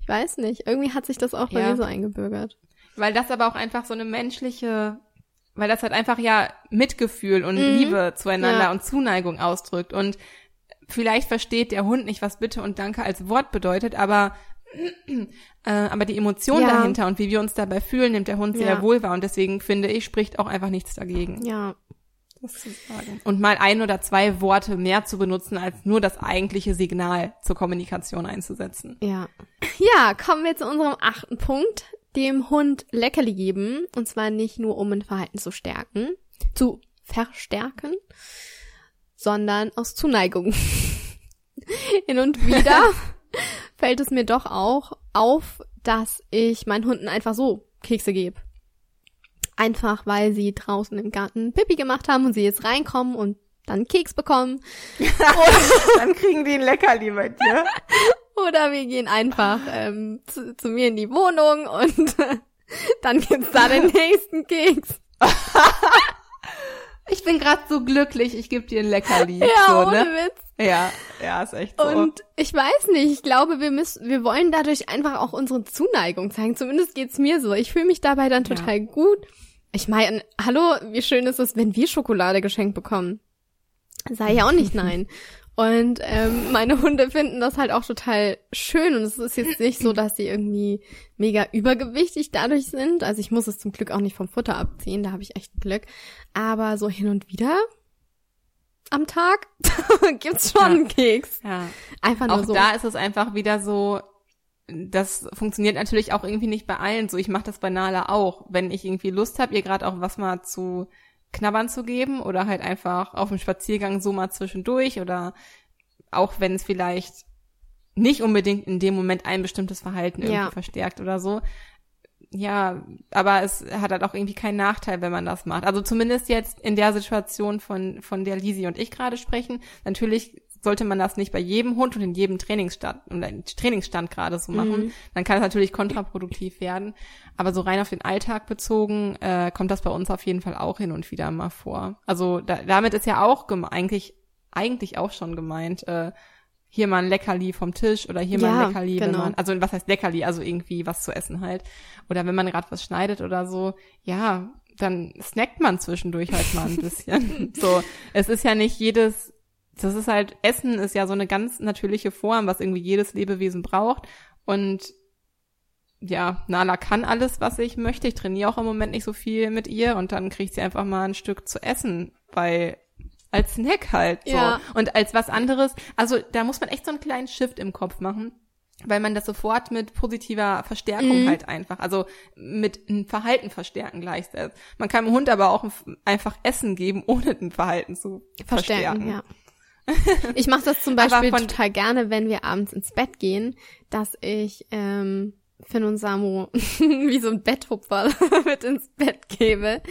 A: Ich weiß nicht, irgendwie hat sich das auch bei mir so eingebürgert.
B: Weil das aber auch einfach so eine menschliche weil das halt einfach ja Mitgefühl und mhm. Liebe zueinander ja. und Zuneigung ausdrückt. Und vielleicht versteht der Hund nicht, was Bitte und Danke als Wort bedeutet, aber äh, aber die Emotion ja. dahinter und wie wir uns dabei fühlen, nimmt der Hund sehr ja. wohl wahr. Und deswegen finde ich, spricht auch einfach nichts dagegen.
A: Ja.
B: Und mal ein oder zwei Worte mehr zu benutzen, als nur das eigentliche Signal zur Kommunikation einzusetzen.
A: Ja. Ja, kommen wir zu unserem achten Punkt dem Hund Leckerli geben. Und zwar nicht nur, um ein Verhalten zu stärken, zu verstärken, sondern aus Zuneigung. Hin und wieder fällt es mir doch auch auf, dass ich meinen Hunden einfach so Kekse gebe. Einfach weil sie draußen im Garten Pipi gemacht haben und sie jetzt reinkommen und dann Keks bekommen.
B: dann kriegen die ein Leckerli bei dir.
A: Oder wir gehen einfach ähm, zu, zu mir in die Wohnung und dann gibt's da den nächsten Keks.
B: ich bin gerade so glücklich, ich gebe dir ein Leckerli.
A: Ja,
B: so,
A: ohne
B: ne?
A: Witz.
B: Ja, ja, ist echt so.
A: Und ich weiß nicht, ich glaube, wir müssen, wir wollen dadurch einfach auch unsere Zuneigung zeigen. Zumindest geht's mir so. Ich fühle mich dabei dann total ja. gut. Ich meine, hallo, wie schön ist es, wenn wir Schokolade geschenkt bekommen? Sei ja auch nicht nein. Und ähm, meine Hunde finden das halt auch total schön. Und es ist jetzt nicht so, dass sie irgendwie mega übergewichtig dadurch sind. Also ich muss es zum Glück auch nicht vom Futter abziehen, da habe ich echt Glück. Aber so hin und wieder am Tag gibt's schon
B: Ja.
A: einen Keks.
B: Ja.
A: Einfach nur
B: Auch
A: so.
B: da ist es einfach wieder so, das funktioniert natürlich auch irgendwie nicht bei allen so. Ich mache das bei Nala auch. Wenn ich irgendwie Lust habe, ihr gerade auch was mal zu knabbern zu geben oder halt einfach auf dem Spaziergang so mal zwischendurch oder auch wenn es vielleicht nicht unbedingt in dem Moment ein bestimmtes Verhalten irgendwie
A: Ja.
B: verstärkt oder so. Ja, aber es hat halt auch irgendwie keinen Nachteil, wenn man das macht. Also zumindest jetzt in der Situation von, von der Lisi und ich gerade sprechen. Natürlich sollte man das nicht bei jedem Hund und in jedem Trainingsstand, Trainingsstand gerade so machen.
A: Mhm.
B: Dann kann es natürlich kontraproduktiv werden. Aber so rein auf den Alltag bezogen, äh, kommt das bei uns auf jeden Fall auch hin und wieder mal vor. Also da, damit ist ja auch eigentlich, eigentlich auch schon gemeint, äh, hier mal ein Leckerli vom Tisch oder hier mal
A: Ja,
B: ein Leckerli, wenn
A: genau.
B: man, also was heißt Leckerli, also irgendwie was zu essen halt. Oder wenn man gerade was schneidet oder so, ja, dann snackt man zwischendurch halt mal ein bisschen. so, es ist ja nicht jedes, das ist halt, Essen ist ja so eine ganz natürliche Form, was irgendwie jedes Lebewesen braucht. Und ja, Nala kann alles, was ich möchte. Ich trainiere auch im Moment nicht so viel mit ihr und dann kriegt sie einfach mal ein Stück zu essen, weil als Snack halt so.
A: Ja.
B: Und als was anderes, also da muss man echt so einen kleinen Shift im Kopf machen, weil man das sofort mit positiver Verstärkung
A: Mhm.
B: halt einfach, also mit einem Verhalten verstärken gleichsetzt. Man kann dem Hund aber auch einfach Essen geben, ohne ein Verhalten zu verstärken.
A: verstärken, ja. Ich mache das zum Beispiel total gerne, wenn wir abends ins Bett gehen, dass ich ähm, Finn und Samu wie so ein Betthupfer mit ins Bett gebe.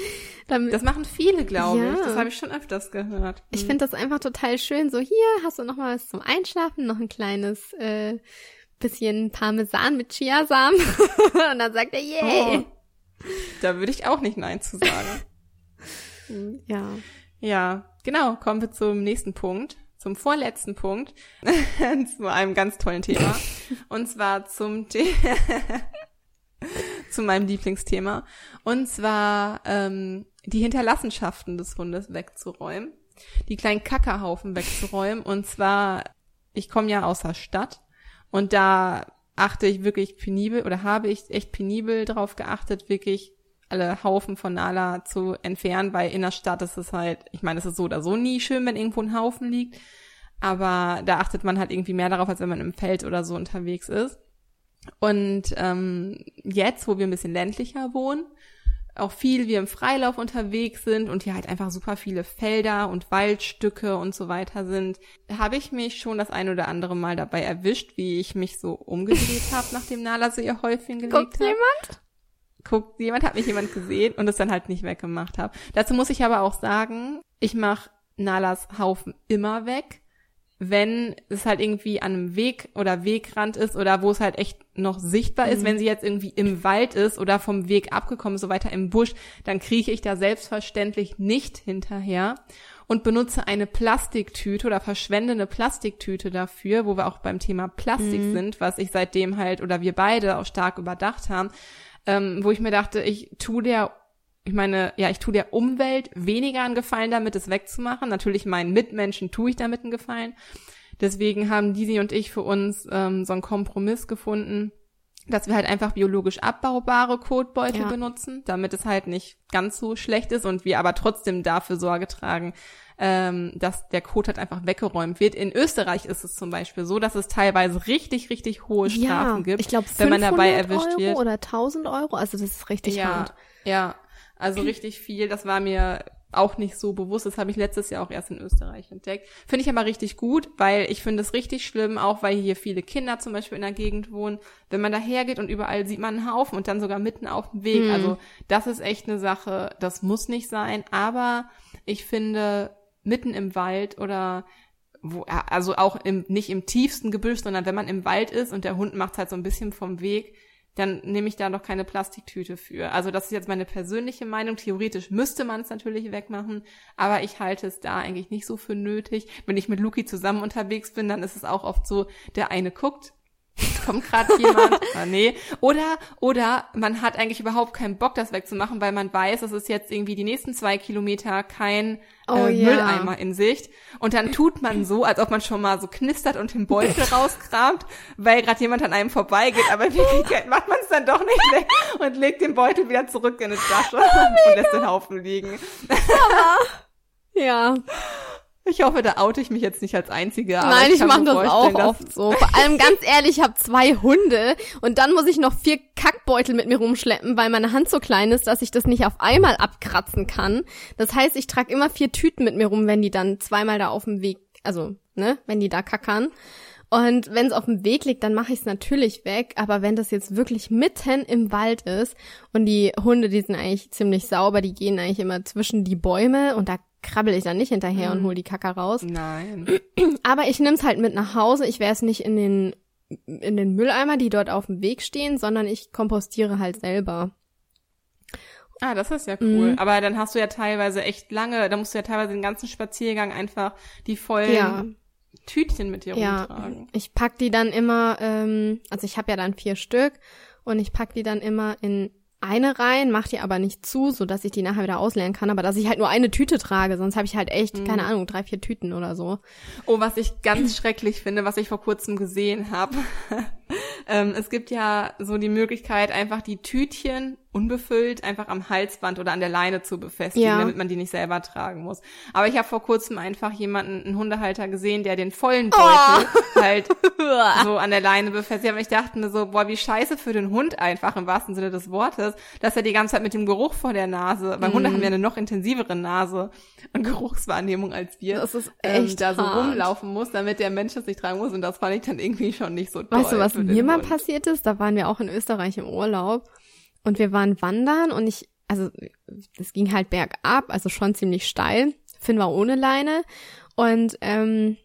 A: Damit,
B: Das machen viele, glaube
A: Ja.
B: ich. Das habe ich schon öfters gehört.
A: ich
B: Hm.
A: finde das einfach total schön. So, hier hast du noch mal was zum Einschlafen, noch ein kleines äh, bisschen Parmesan mit Chiasamen. und dann sagt er, yay.
B: Oh. Da würde ich auch nicht Nein zu sagen.
A: Ja.
B: Ja, genau. Kommen wir zum nächsten Punkt, zum vorletzten Punkt, zu einem ganz tollen Thema. Und zwar zum The zu meinem Lieblingsthema. Und zwar ähm, die Hinterlassenschaften des Hundes wegzuräumen, die kleinen Kackerhaufen wegzuräumen. Und zwar, ich komme ja aus der Stadt und da achte ich wirklich penibel oder habe ich echt penibel drauf geachtet, wirklich alle Haufen von Nala zu entfernen, weil in der Stadt ist es halt, ich meine, es ist so oder so nie schön, wenn irgendwo ein Haufen liegt, aber da achtet man halt irgendwie mehr darauf, als wenn man im Feld oder so unterwegs ist. Und ähm, jetzt, wo wir ein bisschen ländlicher wohnen, auch viel wir im Freilauf unterwegs sind und hier halt einfach super viele Felder und Waldstücke und so weiter sind, habe ich mich schon das ein oder andere Mal dabei erwischt, wie ich mich so umgedreht habe, nachdem Nala so ihr Häufchen gelegt
A: Guckt
B: hat
A: jemand?
B: Guckt, jemand hat mich jemand gesehen und es dann halt nicht weggemacht habe. Dazu muss ich aber auch sagen, ich mache Nalas Haufen immer weg, wenn es halt irgendwie an einem Weg oder Wegrand ist oder wo es halt echt noch sichtbar ist.
A: Mhm.
B: Wenn sie jetzt irgendwie im Wald ist oder vom Weg abgekommen so weiter im Busch, dann krieche ich da selbstverständlich nicht hinterher und benutze eine Plastiktüte oder verschwende eine Plastiktüte dafür, wo wir auch beim Thema Plastik
A: Mhm.
B: sind, was ich seitdem halt oder wir beide auch stark überdacht haben, ähm, wo ich mir dachte, ich tu der, ich meine, ja, ich tu der Umwelt weniger einen Gefallen damit, es wegzumachen. Natürlich meinen Mitmenschen tue ich damit einen Gefallen. Deswegen haben Disi und ich für uns ähm, so einen Kompromiss gefunden, dass wir halt einfach biologisch abbaubare Kotbeutel
A: Ja.
B: benutzen, damit es halt nicht ganz so schlecht ist und wir aber trotzdem dafür Sorge tragen, ähm, dass der Kot halt einfach weggeräumt wird. In Österreich ist es zum Beispiel so, dass es teilweise richtig, richtig hohe Strafen
A: ja,
B: gibt,
A: ich glaube,
B: wenn man dabei erwischt
A: Euro
B: wird.
A: oder 1000 Euro. Also das ist richtig
B: ja,
A: hart.
B: ja, also richtig viel. Das war mir auch nicht so bewusst. Das habe ich letztes Jahr auch erst in Österreich entdeckt. Finde ich aber richtig gut, weil ich finde es richtig schlimm, auch weil hier viele Kinder zum Beispiel in der Gegend wohnen. Wenn man dahergeht und überall sieht man einen Haufen und dann sogar mitten auf dem Weg.
A: Mhm.
B: Also das ist echt eine Sache, das muss nicht sein. Aber ich finde, mitten im Wald oder wo, also auch im, nicht im tiefsten Gebüsch, sondern wenn man im Wald ist und der Hund macht halt so ein bisschen vom Weg, dann nehme ich da noch keine Plastiktüte für. Also das ist jetzt meine persönliche Meinung. Theoretisch müsste man es natürlich wegmachen, aber ich halte es da eigentlich nicht so für nötig. Wenn ich mit Luki zusammen unterwegs bin, dann ist es auch oft so, der eine guckt, kommt gerade jemand, ah, nee. Oder, oder man hat eigentlich überhaupt keinen Bock, das wegzumachen, weil man weiß, es ist jetzt irgendwie die nächsten zwei Kilometer kein
A: Oh
B: äh,
A: ja.
B: Mülleimer in Sicht. Und dann tut man so, als ob man schon mal so knistert und den Beutel rauskramt, weil gerade jemand an einem vorbeigeht. Aber in Wirklichkeit macht man es dann doch nicht weg und legt den Beutel wieder zurück in die Tasche und lässt den Haufen liegen.
A: Ja.
B: Ich hoffe, da oute ich mich jetzt nicht als Einzige. aber
A: Nein, ich
B: kann
A: mache das auch oft so. Vor allem ganz ehrlich, ich habe zwei Hunde und dann muss ich noch vier Kackbeutel mit mir rumschleppen, weil meine Hand so klein ist, dass ich das nicht auf einmal abkratzen kann. Das heißt, ich trage immer vier Tüten mit mir rum, wenn die dann zweimal da auf dem Weg, also, ne, wenn die da kackern. Und wenn es auf dem Weg liegt, dann mache ich es natürlich weg. Aber wenn das jetzt wirklich mitten im Wald ist und die Hunde, die sind eigentlich ziemlich sauber, die gehen eigentlich immer zwischen die Bäume und da krabbel ich dann nicht hinterher und hol die Kacke raus.
B: Nein.
A: Aber ich nehme es halt mit nach Hause. Ich werde es nicht in den in den Mülleimer, die dort auf dem Weg stehen, sondern ich kompostiere halt selber.
B: Ah, das ist ja cool.
A: Mhm.
B: Aber dann hast du ja teilweise echt lange, da musst du ja teilweise den ganzen Spaziergang einfach die vollen
A: Ja.
B: Tütchen mit dir
A: Ja,
B: rumtragen.
A: ich pack die dann immer, ähm, also ich habe ja dann vier Stück und ich pack die dann immer in eine rein, mach die aber nicht zu, so dass ich die nachher wieder ausleeren kann, aber dass ich halt nur eine Tüte trage, sonst habe ich halt echt,
B: Mhm.
A: keine Ahnung, drei, vier Tüten oder so.
B: Oh, was ich ganz schrecklich finde, was ich vor kurzem gesehen habe. ähm, es gibt ja so die Möglichkeit, einfach die Tütchen unbefüllt einfach am Halsband oder an der Leine zu befestigen,
A: Ja.
B: damit man die nicht selber tragen muss. Aber ich habe vor kurzem einfach jemanden, einen Hundehalter gesehen, der den vollen
A: Oh.
B: Beutel halt so an der Leine befestigt. Und ich dachte mir so, boah, wie scheiße für den Hund einfach im wahrsten Sinne des Wortes, dass er die ganze Zeit mit dem Geruch vor der Nase, weil
A: Mhm.
B: Hunde haben ja eine noch intensivere Nase und Geruchswahrnehmung als wir,
A: Das ist
B: ähm,
A: echt
B: da so rumlaufen muss, damit der Mensch das nicht tragen muss. Und das fand ich dann irgendwie schon nicht so toll.
A: Weißt du, was mir mal passiert ist? Da waren wir auch in Österreich im Urlaub und wir waren wandern und ich, also es ging halt bergab, also schon ziemlich steil. Finn war ohne Leine und ähm,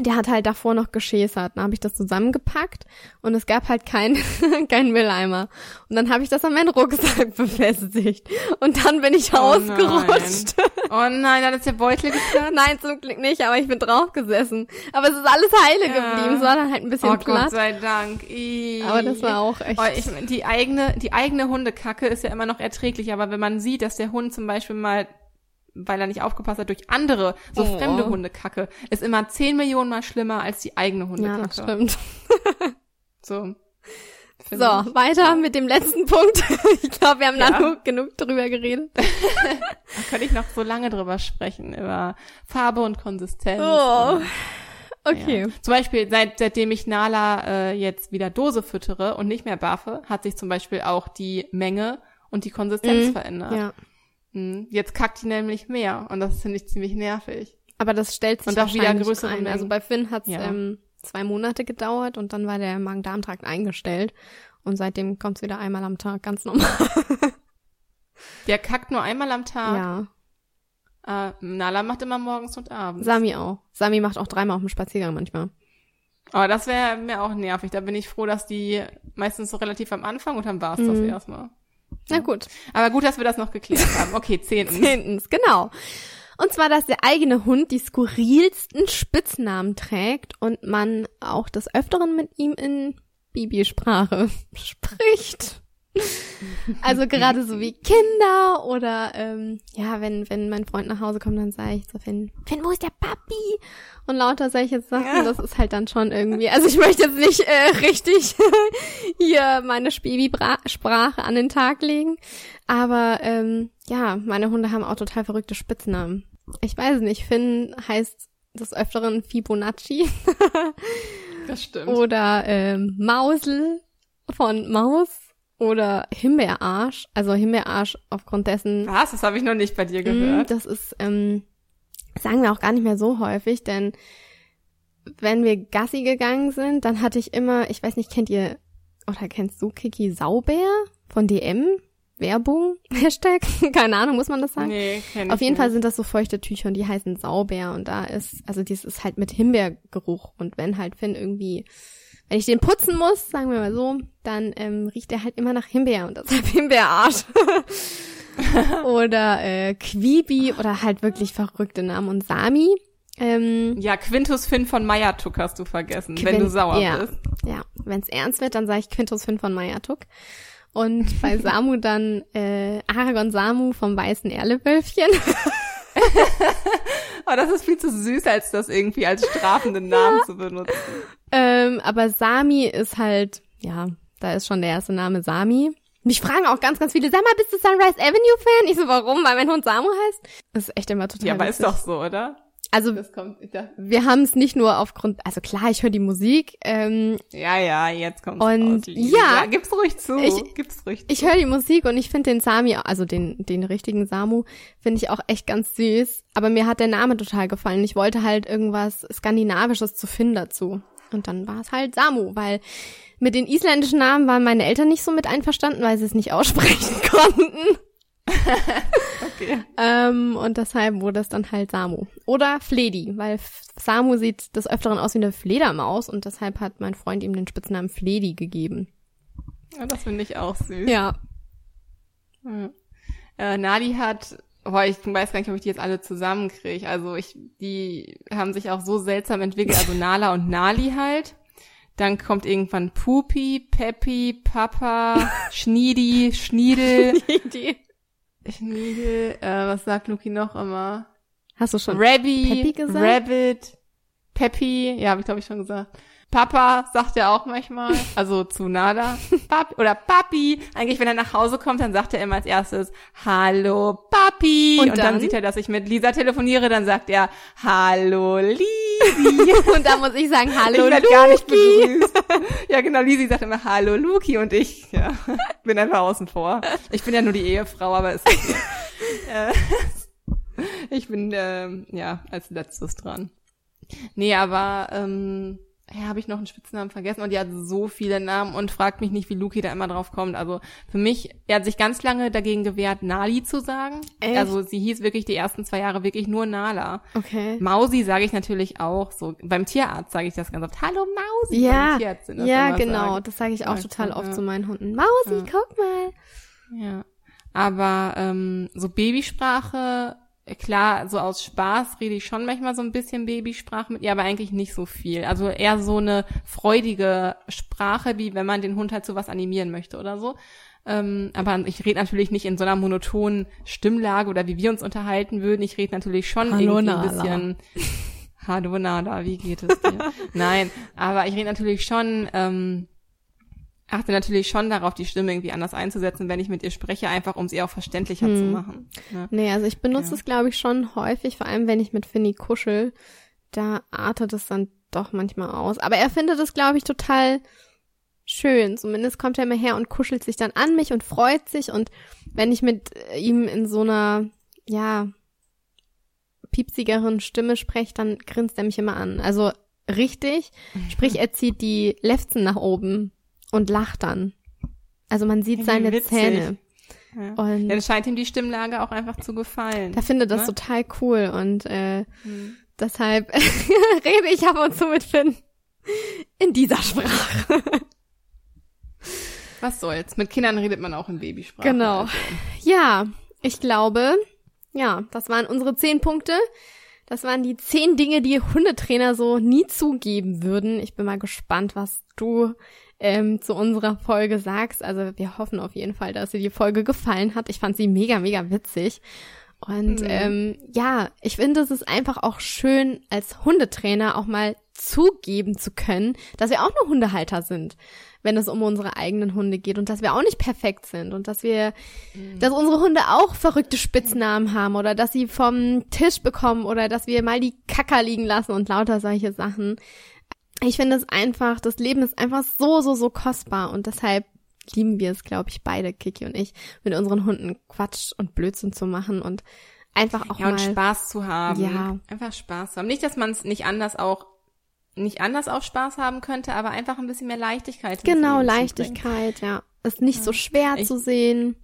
A: der hat halt davor noch geschäsert. Dann habe ich das zusammengepackt und es gab halt keinen kein Mülleimer. Und dann habe ich das an meinen Rucksack befestigt. Und dann bin ich
B: Oh
A: ausgerutscht.
B: Oh nein, dann ist der Beutel geplatzt.
A: Nein, zum Glück nicht, aber ich bin drauf gesessen. Aber es ist alles heile
B: Ja.
A: geblieben. Es war dann halt ein bisschen
B: Oh Gott
A: platt.
B: sei Dank. Ih.
A: Aber das war auch echt.
B: Oh, ich, die eigene, die eigene Hundekacke ist ja immer noch erträglich, aber wenn man sieht, dass der Hund zum Beispiel mal, weil er nicht aufgepasst hat, durch andere, so
A: Oh.
B: fremde Hundekacke, ist immer zehn Millionen mal schlimmer als die eigene
A: ja,
B: Hundekacke.
A: das stimmt.
B: So.
A: So,
B: ich.
A: weiter mit dem letzten Punkt. Ich glaube, wir haben
B: Ja.
A: da genug drüber geredet.
B: Da könnte ich noch so lange drüber sprechen, über Farbe und Konsistenz.
A: Oh.
B: und-
A: Okay.
B: Ja. Zum Beispiel, seit, seitdem ich Nala äh, jetzt wieder Dose füttere und nicht mehr buffe, hat sich zum Beispiel auch die Menge und die Konsistenz
A: Mhm.
B: verändert.
A: Ja.
B: Jetzt kackt die nämlich mehr und das finde ich ziemlich nervig.
A: Aber das stellt sich
B: Und auch wieder größere
A: ein. Also bei Finn hat's
B: Ja.
A: ähm, zwei Monate gedauert und dann war der Magen-Darm-Trakt eingestellt. Und seitdem kommt's wieder einmal am Tag, ganz normal.
B: Der kackt nur einmal am Tag.
A: Ja.
B: Äh, Nala macht immer morgens und abends.
A: Sami auch. Sami macht auch dreimal auf dem Spaziergang manchmal.
B: Aber das wäre mir auch nervig. Da bin ich froh, dass die meistens so relativ am Anfang und dann war's das
A: Mhm.
B: erstmal.
A: Na gut.
B: Aber gut, dass wir das noch geklärt haben. Okay, zehntens.
A: Zehntens, genau. Und zwar, dass der eigene Hund die skurrilsten Spitznamen trägt und man auch des Öfteren mit ihm in Babysprache spricht. Also gerade so wie Kinder oder ähm, ja, wenn wenn mein Freund nach Hause kommt, dann sage ich so, Finn, Finn, wo ist der Papi? Und lauter solche Sachen,
B: Ja.
A: das ist halt dann schon irgendwie, also ich möchte jetzt nicht äh, richtig hier meine Babysprache an den Tag legen, aber ähm, ja, meine Hunde haben auch total verrückte Spitznamen. Ich weiß nicht, Finn heißt des Öfteren Fibonacci
B: Das stimmt.
A: oder ähm, Mausel von Maus oder Himbeerarsch. Also Himbeerarsch aufgrund dessen.
B: Was? Das habe ich noch nicht bei dir
A: Mm,
B: gehört.
A: Das ist, ähm, sagen wir auch gar nicht mehr so häufig, denn wenn wir Gassi gegangen sind, dann hatte ich immer, ich weiß nicht, kennt ihr oder kennst du Kiki Saubär von DM? Werbung? Hashtag? Keine Ahnung, muss man das sagen?
B: nee, kenn
A: Auf jeden Fall
B: nicht.
A: sind das so feuchte Tücher und die heißen Saubär und da ist, also dies ist halt mit Himbeergeruch und wenn halt Finn irgendwie, wenn ich den putzen muss, sagen wir mal so, dann ähm, riecht er halt immer nach Himbeer und deshalb Himbeerarsch. oder äh, Quibi oder halt wirklich verrückte Namen und Sami. Ähm,
B: Ja, Quintus Finn von Meyertuck hast du vergessen, wenn
A: Quin-
B: du sauer
A: ja.
B: bist.
A: ja, wenn es ernst wird, dann sage ich Quintus Finn von Mayatuk. Und bei Samu dann äh, Aragon Samu vom weißen Erlewölfchen.
B: Aber das ist viel zu süß, als das irgendwie als strafenden Namen zu benutzen.
A: Ähm, aber Sami ist halt, ja, da ist schon der erste Name Sami. Mich fragen auch ganz, ganz viele, sag mal, bist du Sunrise Avenue Fan? Ich so, warum? Weil mein Hund Samu heißt? Das ist echt immer total
B: Ja, aber ist
A: witzig.
B: doch so, oder?
A: Also
B: kommt,
A: wir haben es nicht nur aufgrund, also klar, ich höre die Musik, ähm,
B: ja, ja, jetzt kommt's
A: Und
B: raus, Lili.
A: ja,
B: gib's ruhig zu.
A: ich-
B: gib's ruhig zu.
A: ich höre die Musik und ich finde den Sami, also den, den richtigen Samu, finde ich auch echt ganz süß. Aber mir hat der Name total gefallen. Ich wollte halt irgendwas Skandinavisches zu finden dazu. Und dann war es halt Samu, weil mit den isländischen Namen waren meine Eltern nicht so mit einverstanden, weil sie es nicht aussprechen konnten.
B: Okay.
A: Ähm, und deshalb wurde es dann halt Samu. Oder Fledi, weil Samu sieht des Öfteren aus wie eine Fledermaus und deshalb hat mein Freund ihm den Spitznamen Fledi gegeben.
B: Ja, das finde ich auch süß.
A: Ja.
B: Ja. Äh, Nadi hat, boah, ich weiß gar nicht, ob ich die jetzt alle zusammenkriege. Also ich, die haben sich auch so seltsam entwickelt. Also Nala und Nali halt. Dann kommt irgendwann Pupi, Peppi, Papa, Schniedi, Schniedel,
A: Die.
B: Schniedel, äh, was sagt Luki noch immer?
A: Hast du schon
B: Rabbi,
A: Peppi gesagt?
B: Rabbit, Peppi, ja, habe ich glaube ich schon gesagt. Papa sagt er auch manchmal, also zu Nada. Papi, oder Papi. Eigentlich, wenn er nach Hause kommt, dann sagt er immer als erstes, Hallo Papi.
A: Und
B: Und, dann?
A: dann?
B: sieht er, dass ich mit Lisa telefoniere, dann sagt er, Hallo Lisi.
A: Und da muss ich sagen, hallo
B: ich werde gar nicht
A: Luki.
B: begrüßt. Ja, genau, Lisi sagt immer Hallo Luki und ich ja, bin einfach außen vor. Ich bin ja nur die Ehefrau, aber ist okay. äh, ich bin ähm, ja als letztes dran. Nee, aber ähm, ja, habe ich noch einen Spitznamen vergessen und die hat so viele Namen und fragt mich nicht, wie Luki da immer drauf kommt. Also für mich, er hat sich ganz lange dagegen gewehrt, Nali zu sagen.
A: Echt?
B: Also sie hieß wirklich die ersten zwei Jahre wirklich nur Nala.
A: Okay.
B: Mausi sage ich natürlich auch so. Beim Tierarzt sage ich das ganz oft. Hallo Mausi.
A: Ja,
B: Beim Tierarzt sind das
A: ja, genau.
B: sagen.
A: Das sage ich auch
B: Ja,
A: total oft
B: ja.
A: zu meinen Hunden. Mausi,
B: Ja.
A: guck mal.
B: Ja. Aber ähm, so Babysprache, klar, so aus Spaß rede ich schon manchmal so ein bisschen Babysprache mit ihr, aber eigentlich nicht so viel. Also eher so eine freudige Sprache, wie wenn man den Hund halt so was animieren möchte oder so. Ähm, aber ich rede natürlich nicht in so einer monotonen Stimmlage oder wie wir uns unterhalten würden. Ich rede natürlich schon
A: Hallo,
B: irgendwie
A: Nala.
B: ein bisschen. Hallo Nada, wie geht es dir? Nein, aber ich rede natürlich schon, ähm, achte natürlich schon darauf, die Stimme irgendwie anders einzusetzen, wenn ich mit ihr spreche, einfach um sie auch verständlicher zu
A: Hm.
B: machen. Ne?
A: Nee, also ich benutze
B: Ja.
A: es, glaube ich, schon häufig, vor allem wenn ich mit Finny kuschel. Da artet es dann doch manchmal aus. Aber er findet es, glaube ich, total schön. Zumindest kommt er immer her und kuschelt sich dann an mich und freut sich. Und wenn ich mit äh, ihm in so einer, ja, piepsigeren Stimme spreche, dann grinst er mich immer an. Also richtig. Sprich, er zieht die Lefzen nach oben und lacht dann. Also man sieht seine
B: witzig.
A: Zähne.
B: Ja.
A: Und
B: Ja, das scheint ihm die Stimmlage auch einfach zu gefallen.
A: er findet das
B: ne?
A: total cool und äh,
B: Hm.
A: deshalb rede ich ab und zu mit Finn in dieser Sprache.
B: Was soll's? Mit Kindern redet man auch in Babysprache.
A: Genau.
B: Also.
A: Ja, ich glaube, ja, das waren unsere zehn Punkte. Das waren die zehn Dinge, die Hundetrainer so nie zugeben würden. Ich bin mal gespannt, was du ähm, zu unserer Folge sagst. Also wir hoffen auf jeden Fall, dass dir die Folge gefallen hat. Ich fand sie mega, mega witzig. Und
B: Mhm.
A: ähm, ja, ich finde, es ist einfach auch schön, als Hundetrainer auch mal zugeben zu können, dass wir auch nur Hundehalter sind, wenn es um unsere eigenen Hunde geht und dass wir auch nicht perfekt sind und dass wir, dass unsere Hunde auch verrückte Spitznamen haben oder dass sie vom Tisch bekommen oder dass wir mal die Kacker liegen lassen und lauter solche Sachen. Ich finde es einfach, das Leben ist einfach so, so, so kostbar und deshalb lieben wir es, glaube ich, beide, Kiki und ich, mit unseren Hunden Quatsch und Blödsinn zu machen und einfach auch
B: ja,
A: mal
B: und Spaß zu haben.
A: Ja.
B: Einfach Spaß zu haben. Nicht, dass man es nicht anders auch nicht anders auch Spaß haben könnte, aber einfach ein bisschen mehr Leichtigkeit.
A: genau Leichtigkeit, ja, es nicht so schwer
B: Ich-
A: zu sehen.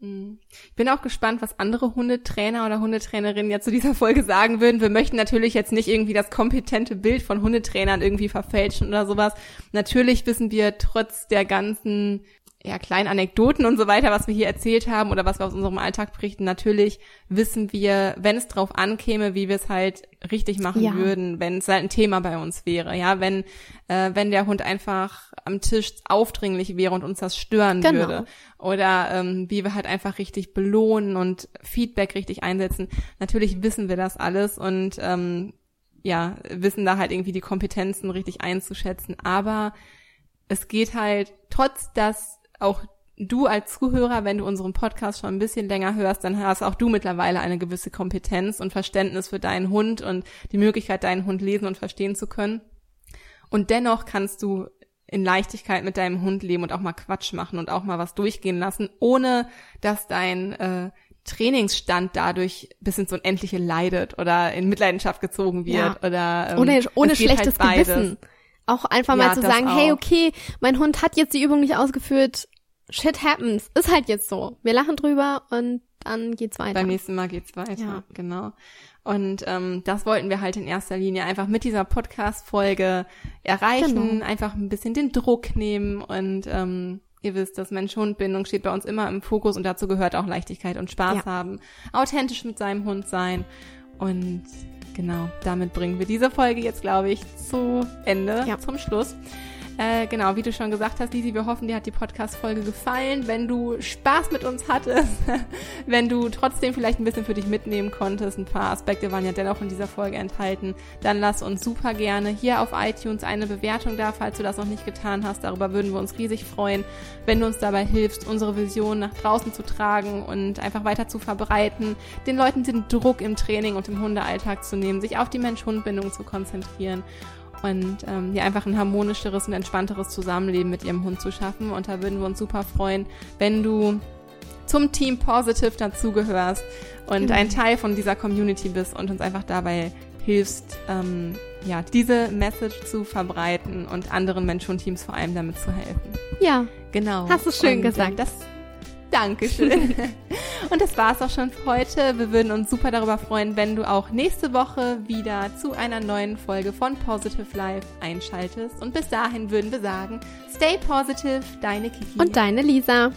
B: Bringen. Ich bin auch gespannt, was andere Hundetrainer oder Hundetrainerinnen jetzt zu dieser Folge sagen würden. Wir möchten natürlich jetzt nicht irgendwie das kompetente Bild von Hundetrainern irgendwie verfälschen oder sowas. Natürlich wissen wir trotz der ganzen ja, kleinen Anekdoten und so weiter, was wir hier erzählt haben oder was wir aus unserem Alltag berichten, natürlich wissen wir, wenn es drauf ankäme, wie wir es halt richtig machen
A: Ja.
B: würden, wenn es halt ein Thema bei uns wäre. Ja, wenn, äh, wenn der Hund einfach am Tisch aufdringlich wäre und uns das stören
A: Genau.
B: würde. Oder ähm, wie wir halt einfach richtig belohnen und Feedback richtig einsetzen. Natürlich wissen wir das alles und ähm, ja, wissen da halt irgendwie die Kompetenzen richtig einzuschätzen. Aber es geht halt, trotz dass auch du als Zuhörer, wenn du unseren Podcast schon ein bisschen länger hörst, dann hast auch du mittlerweile eine gewisse Kompetenz und Verständnis für deinen Hund und die Möglichkeit, deinen Hund lesen und verstehen zu können. Und dennoch kannst du in Leichtigkeit mit deinem Hund leben und auch mal Quatsch machen und auch mal was durchgehen lassen, ohne dass dein äh, Trainingsstand dadurch bis ins Unendliche leidet oder in Mitleidenschaft gezogen wird
A: Ja.
B: oder ähm,
A: ohne ohne
B: geht
A: schlechtes
B: halt.
A: Gewissen. Auch einfach
B: Ja,
A: mal zu
B: das
A: sagen, hey,
B: auch.
A: okay, mein Hund hat jetzt die Übung nicht ausgeführt. Shit happens. Ist halt jetzt so. Wir lachen drüber und dann geht's weiter.
B: Beim nächsten Mal geht's weiter,
A: Ja.
B: genau. Und ähm, das wollten wir halt in erster Linie einfach mit dieser Podcast-Folge erreichen,
A: Genau.
B: einfach ein bisschen den Druck nehmen und ähm, ihr wisst, dass Mensch-Hund-Bindung steht bei uns immer im Fokus und dazu gehört auch Leichtigkeit und Spaß
A: Ja.
B: haben, authentisch mit seinem Hund sein und genau, damit bringen wir diese Folge jetzt, glaube ich, zu Ende,
A: Ja.
B: zum Schluss. Äh, genau, wie du schon gesagt hast, Lisi, wir hoffen, dir hat die Podcast-Folge gefallen. Wenn du Spaß mit uns hattest, wenn du trotzdem vielleicht ein bisschen für dich mitnehmen konntest, ein paar Aspekte waren ja dennoch in dieser Folge enthalten, dann lass uns super gerne hier auf iTunes eine Bewertung da, falls du das noch nicht getan hast. Darüber würden wir uns riesig freuen, wenn du uns dabei hilfst, unsere Vision nach draußen zu tragen und einfach weiter zu verbreiten, den Leuten den Druck im Training und im Hundealltag zu nehmen, sich auf die Mensch-Hund-Bindung zu konzentrieren und ähm, ja einfach ein harmonischeres und entspannteres Zusammenleben mit ihrem Hund zu schaffen. Und da würden wir uns super freuen, wenn du zum Team Positive dazugehörst und
A: Genau.
B: ein Teil von dieser Community bist und uns einfach dabei hilfst, ähm, ja, diese Message zu verbreiten und anderen Mensch-Hund-Teams vor allem damit zu helfen.
A: ja,
B: Genau.
A: Hast du schön
B: Und,
A: gesagt.
B: Ähm, das, Dankeschön. Und das war's auch schon für heute. Wir würden uns super darüber freuen, wenn du auch nächste Woche wieder zu einer neuen Folge von Positive Life einschaltest. Und bis dahin würden wir sagen, stay positive, deine Kiki.
A: und deine Lisa.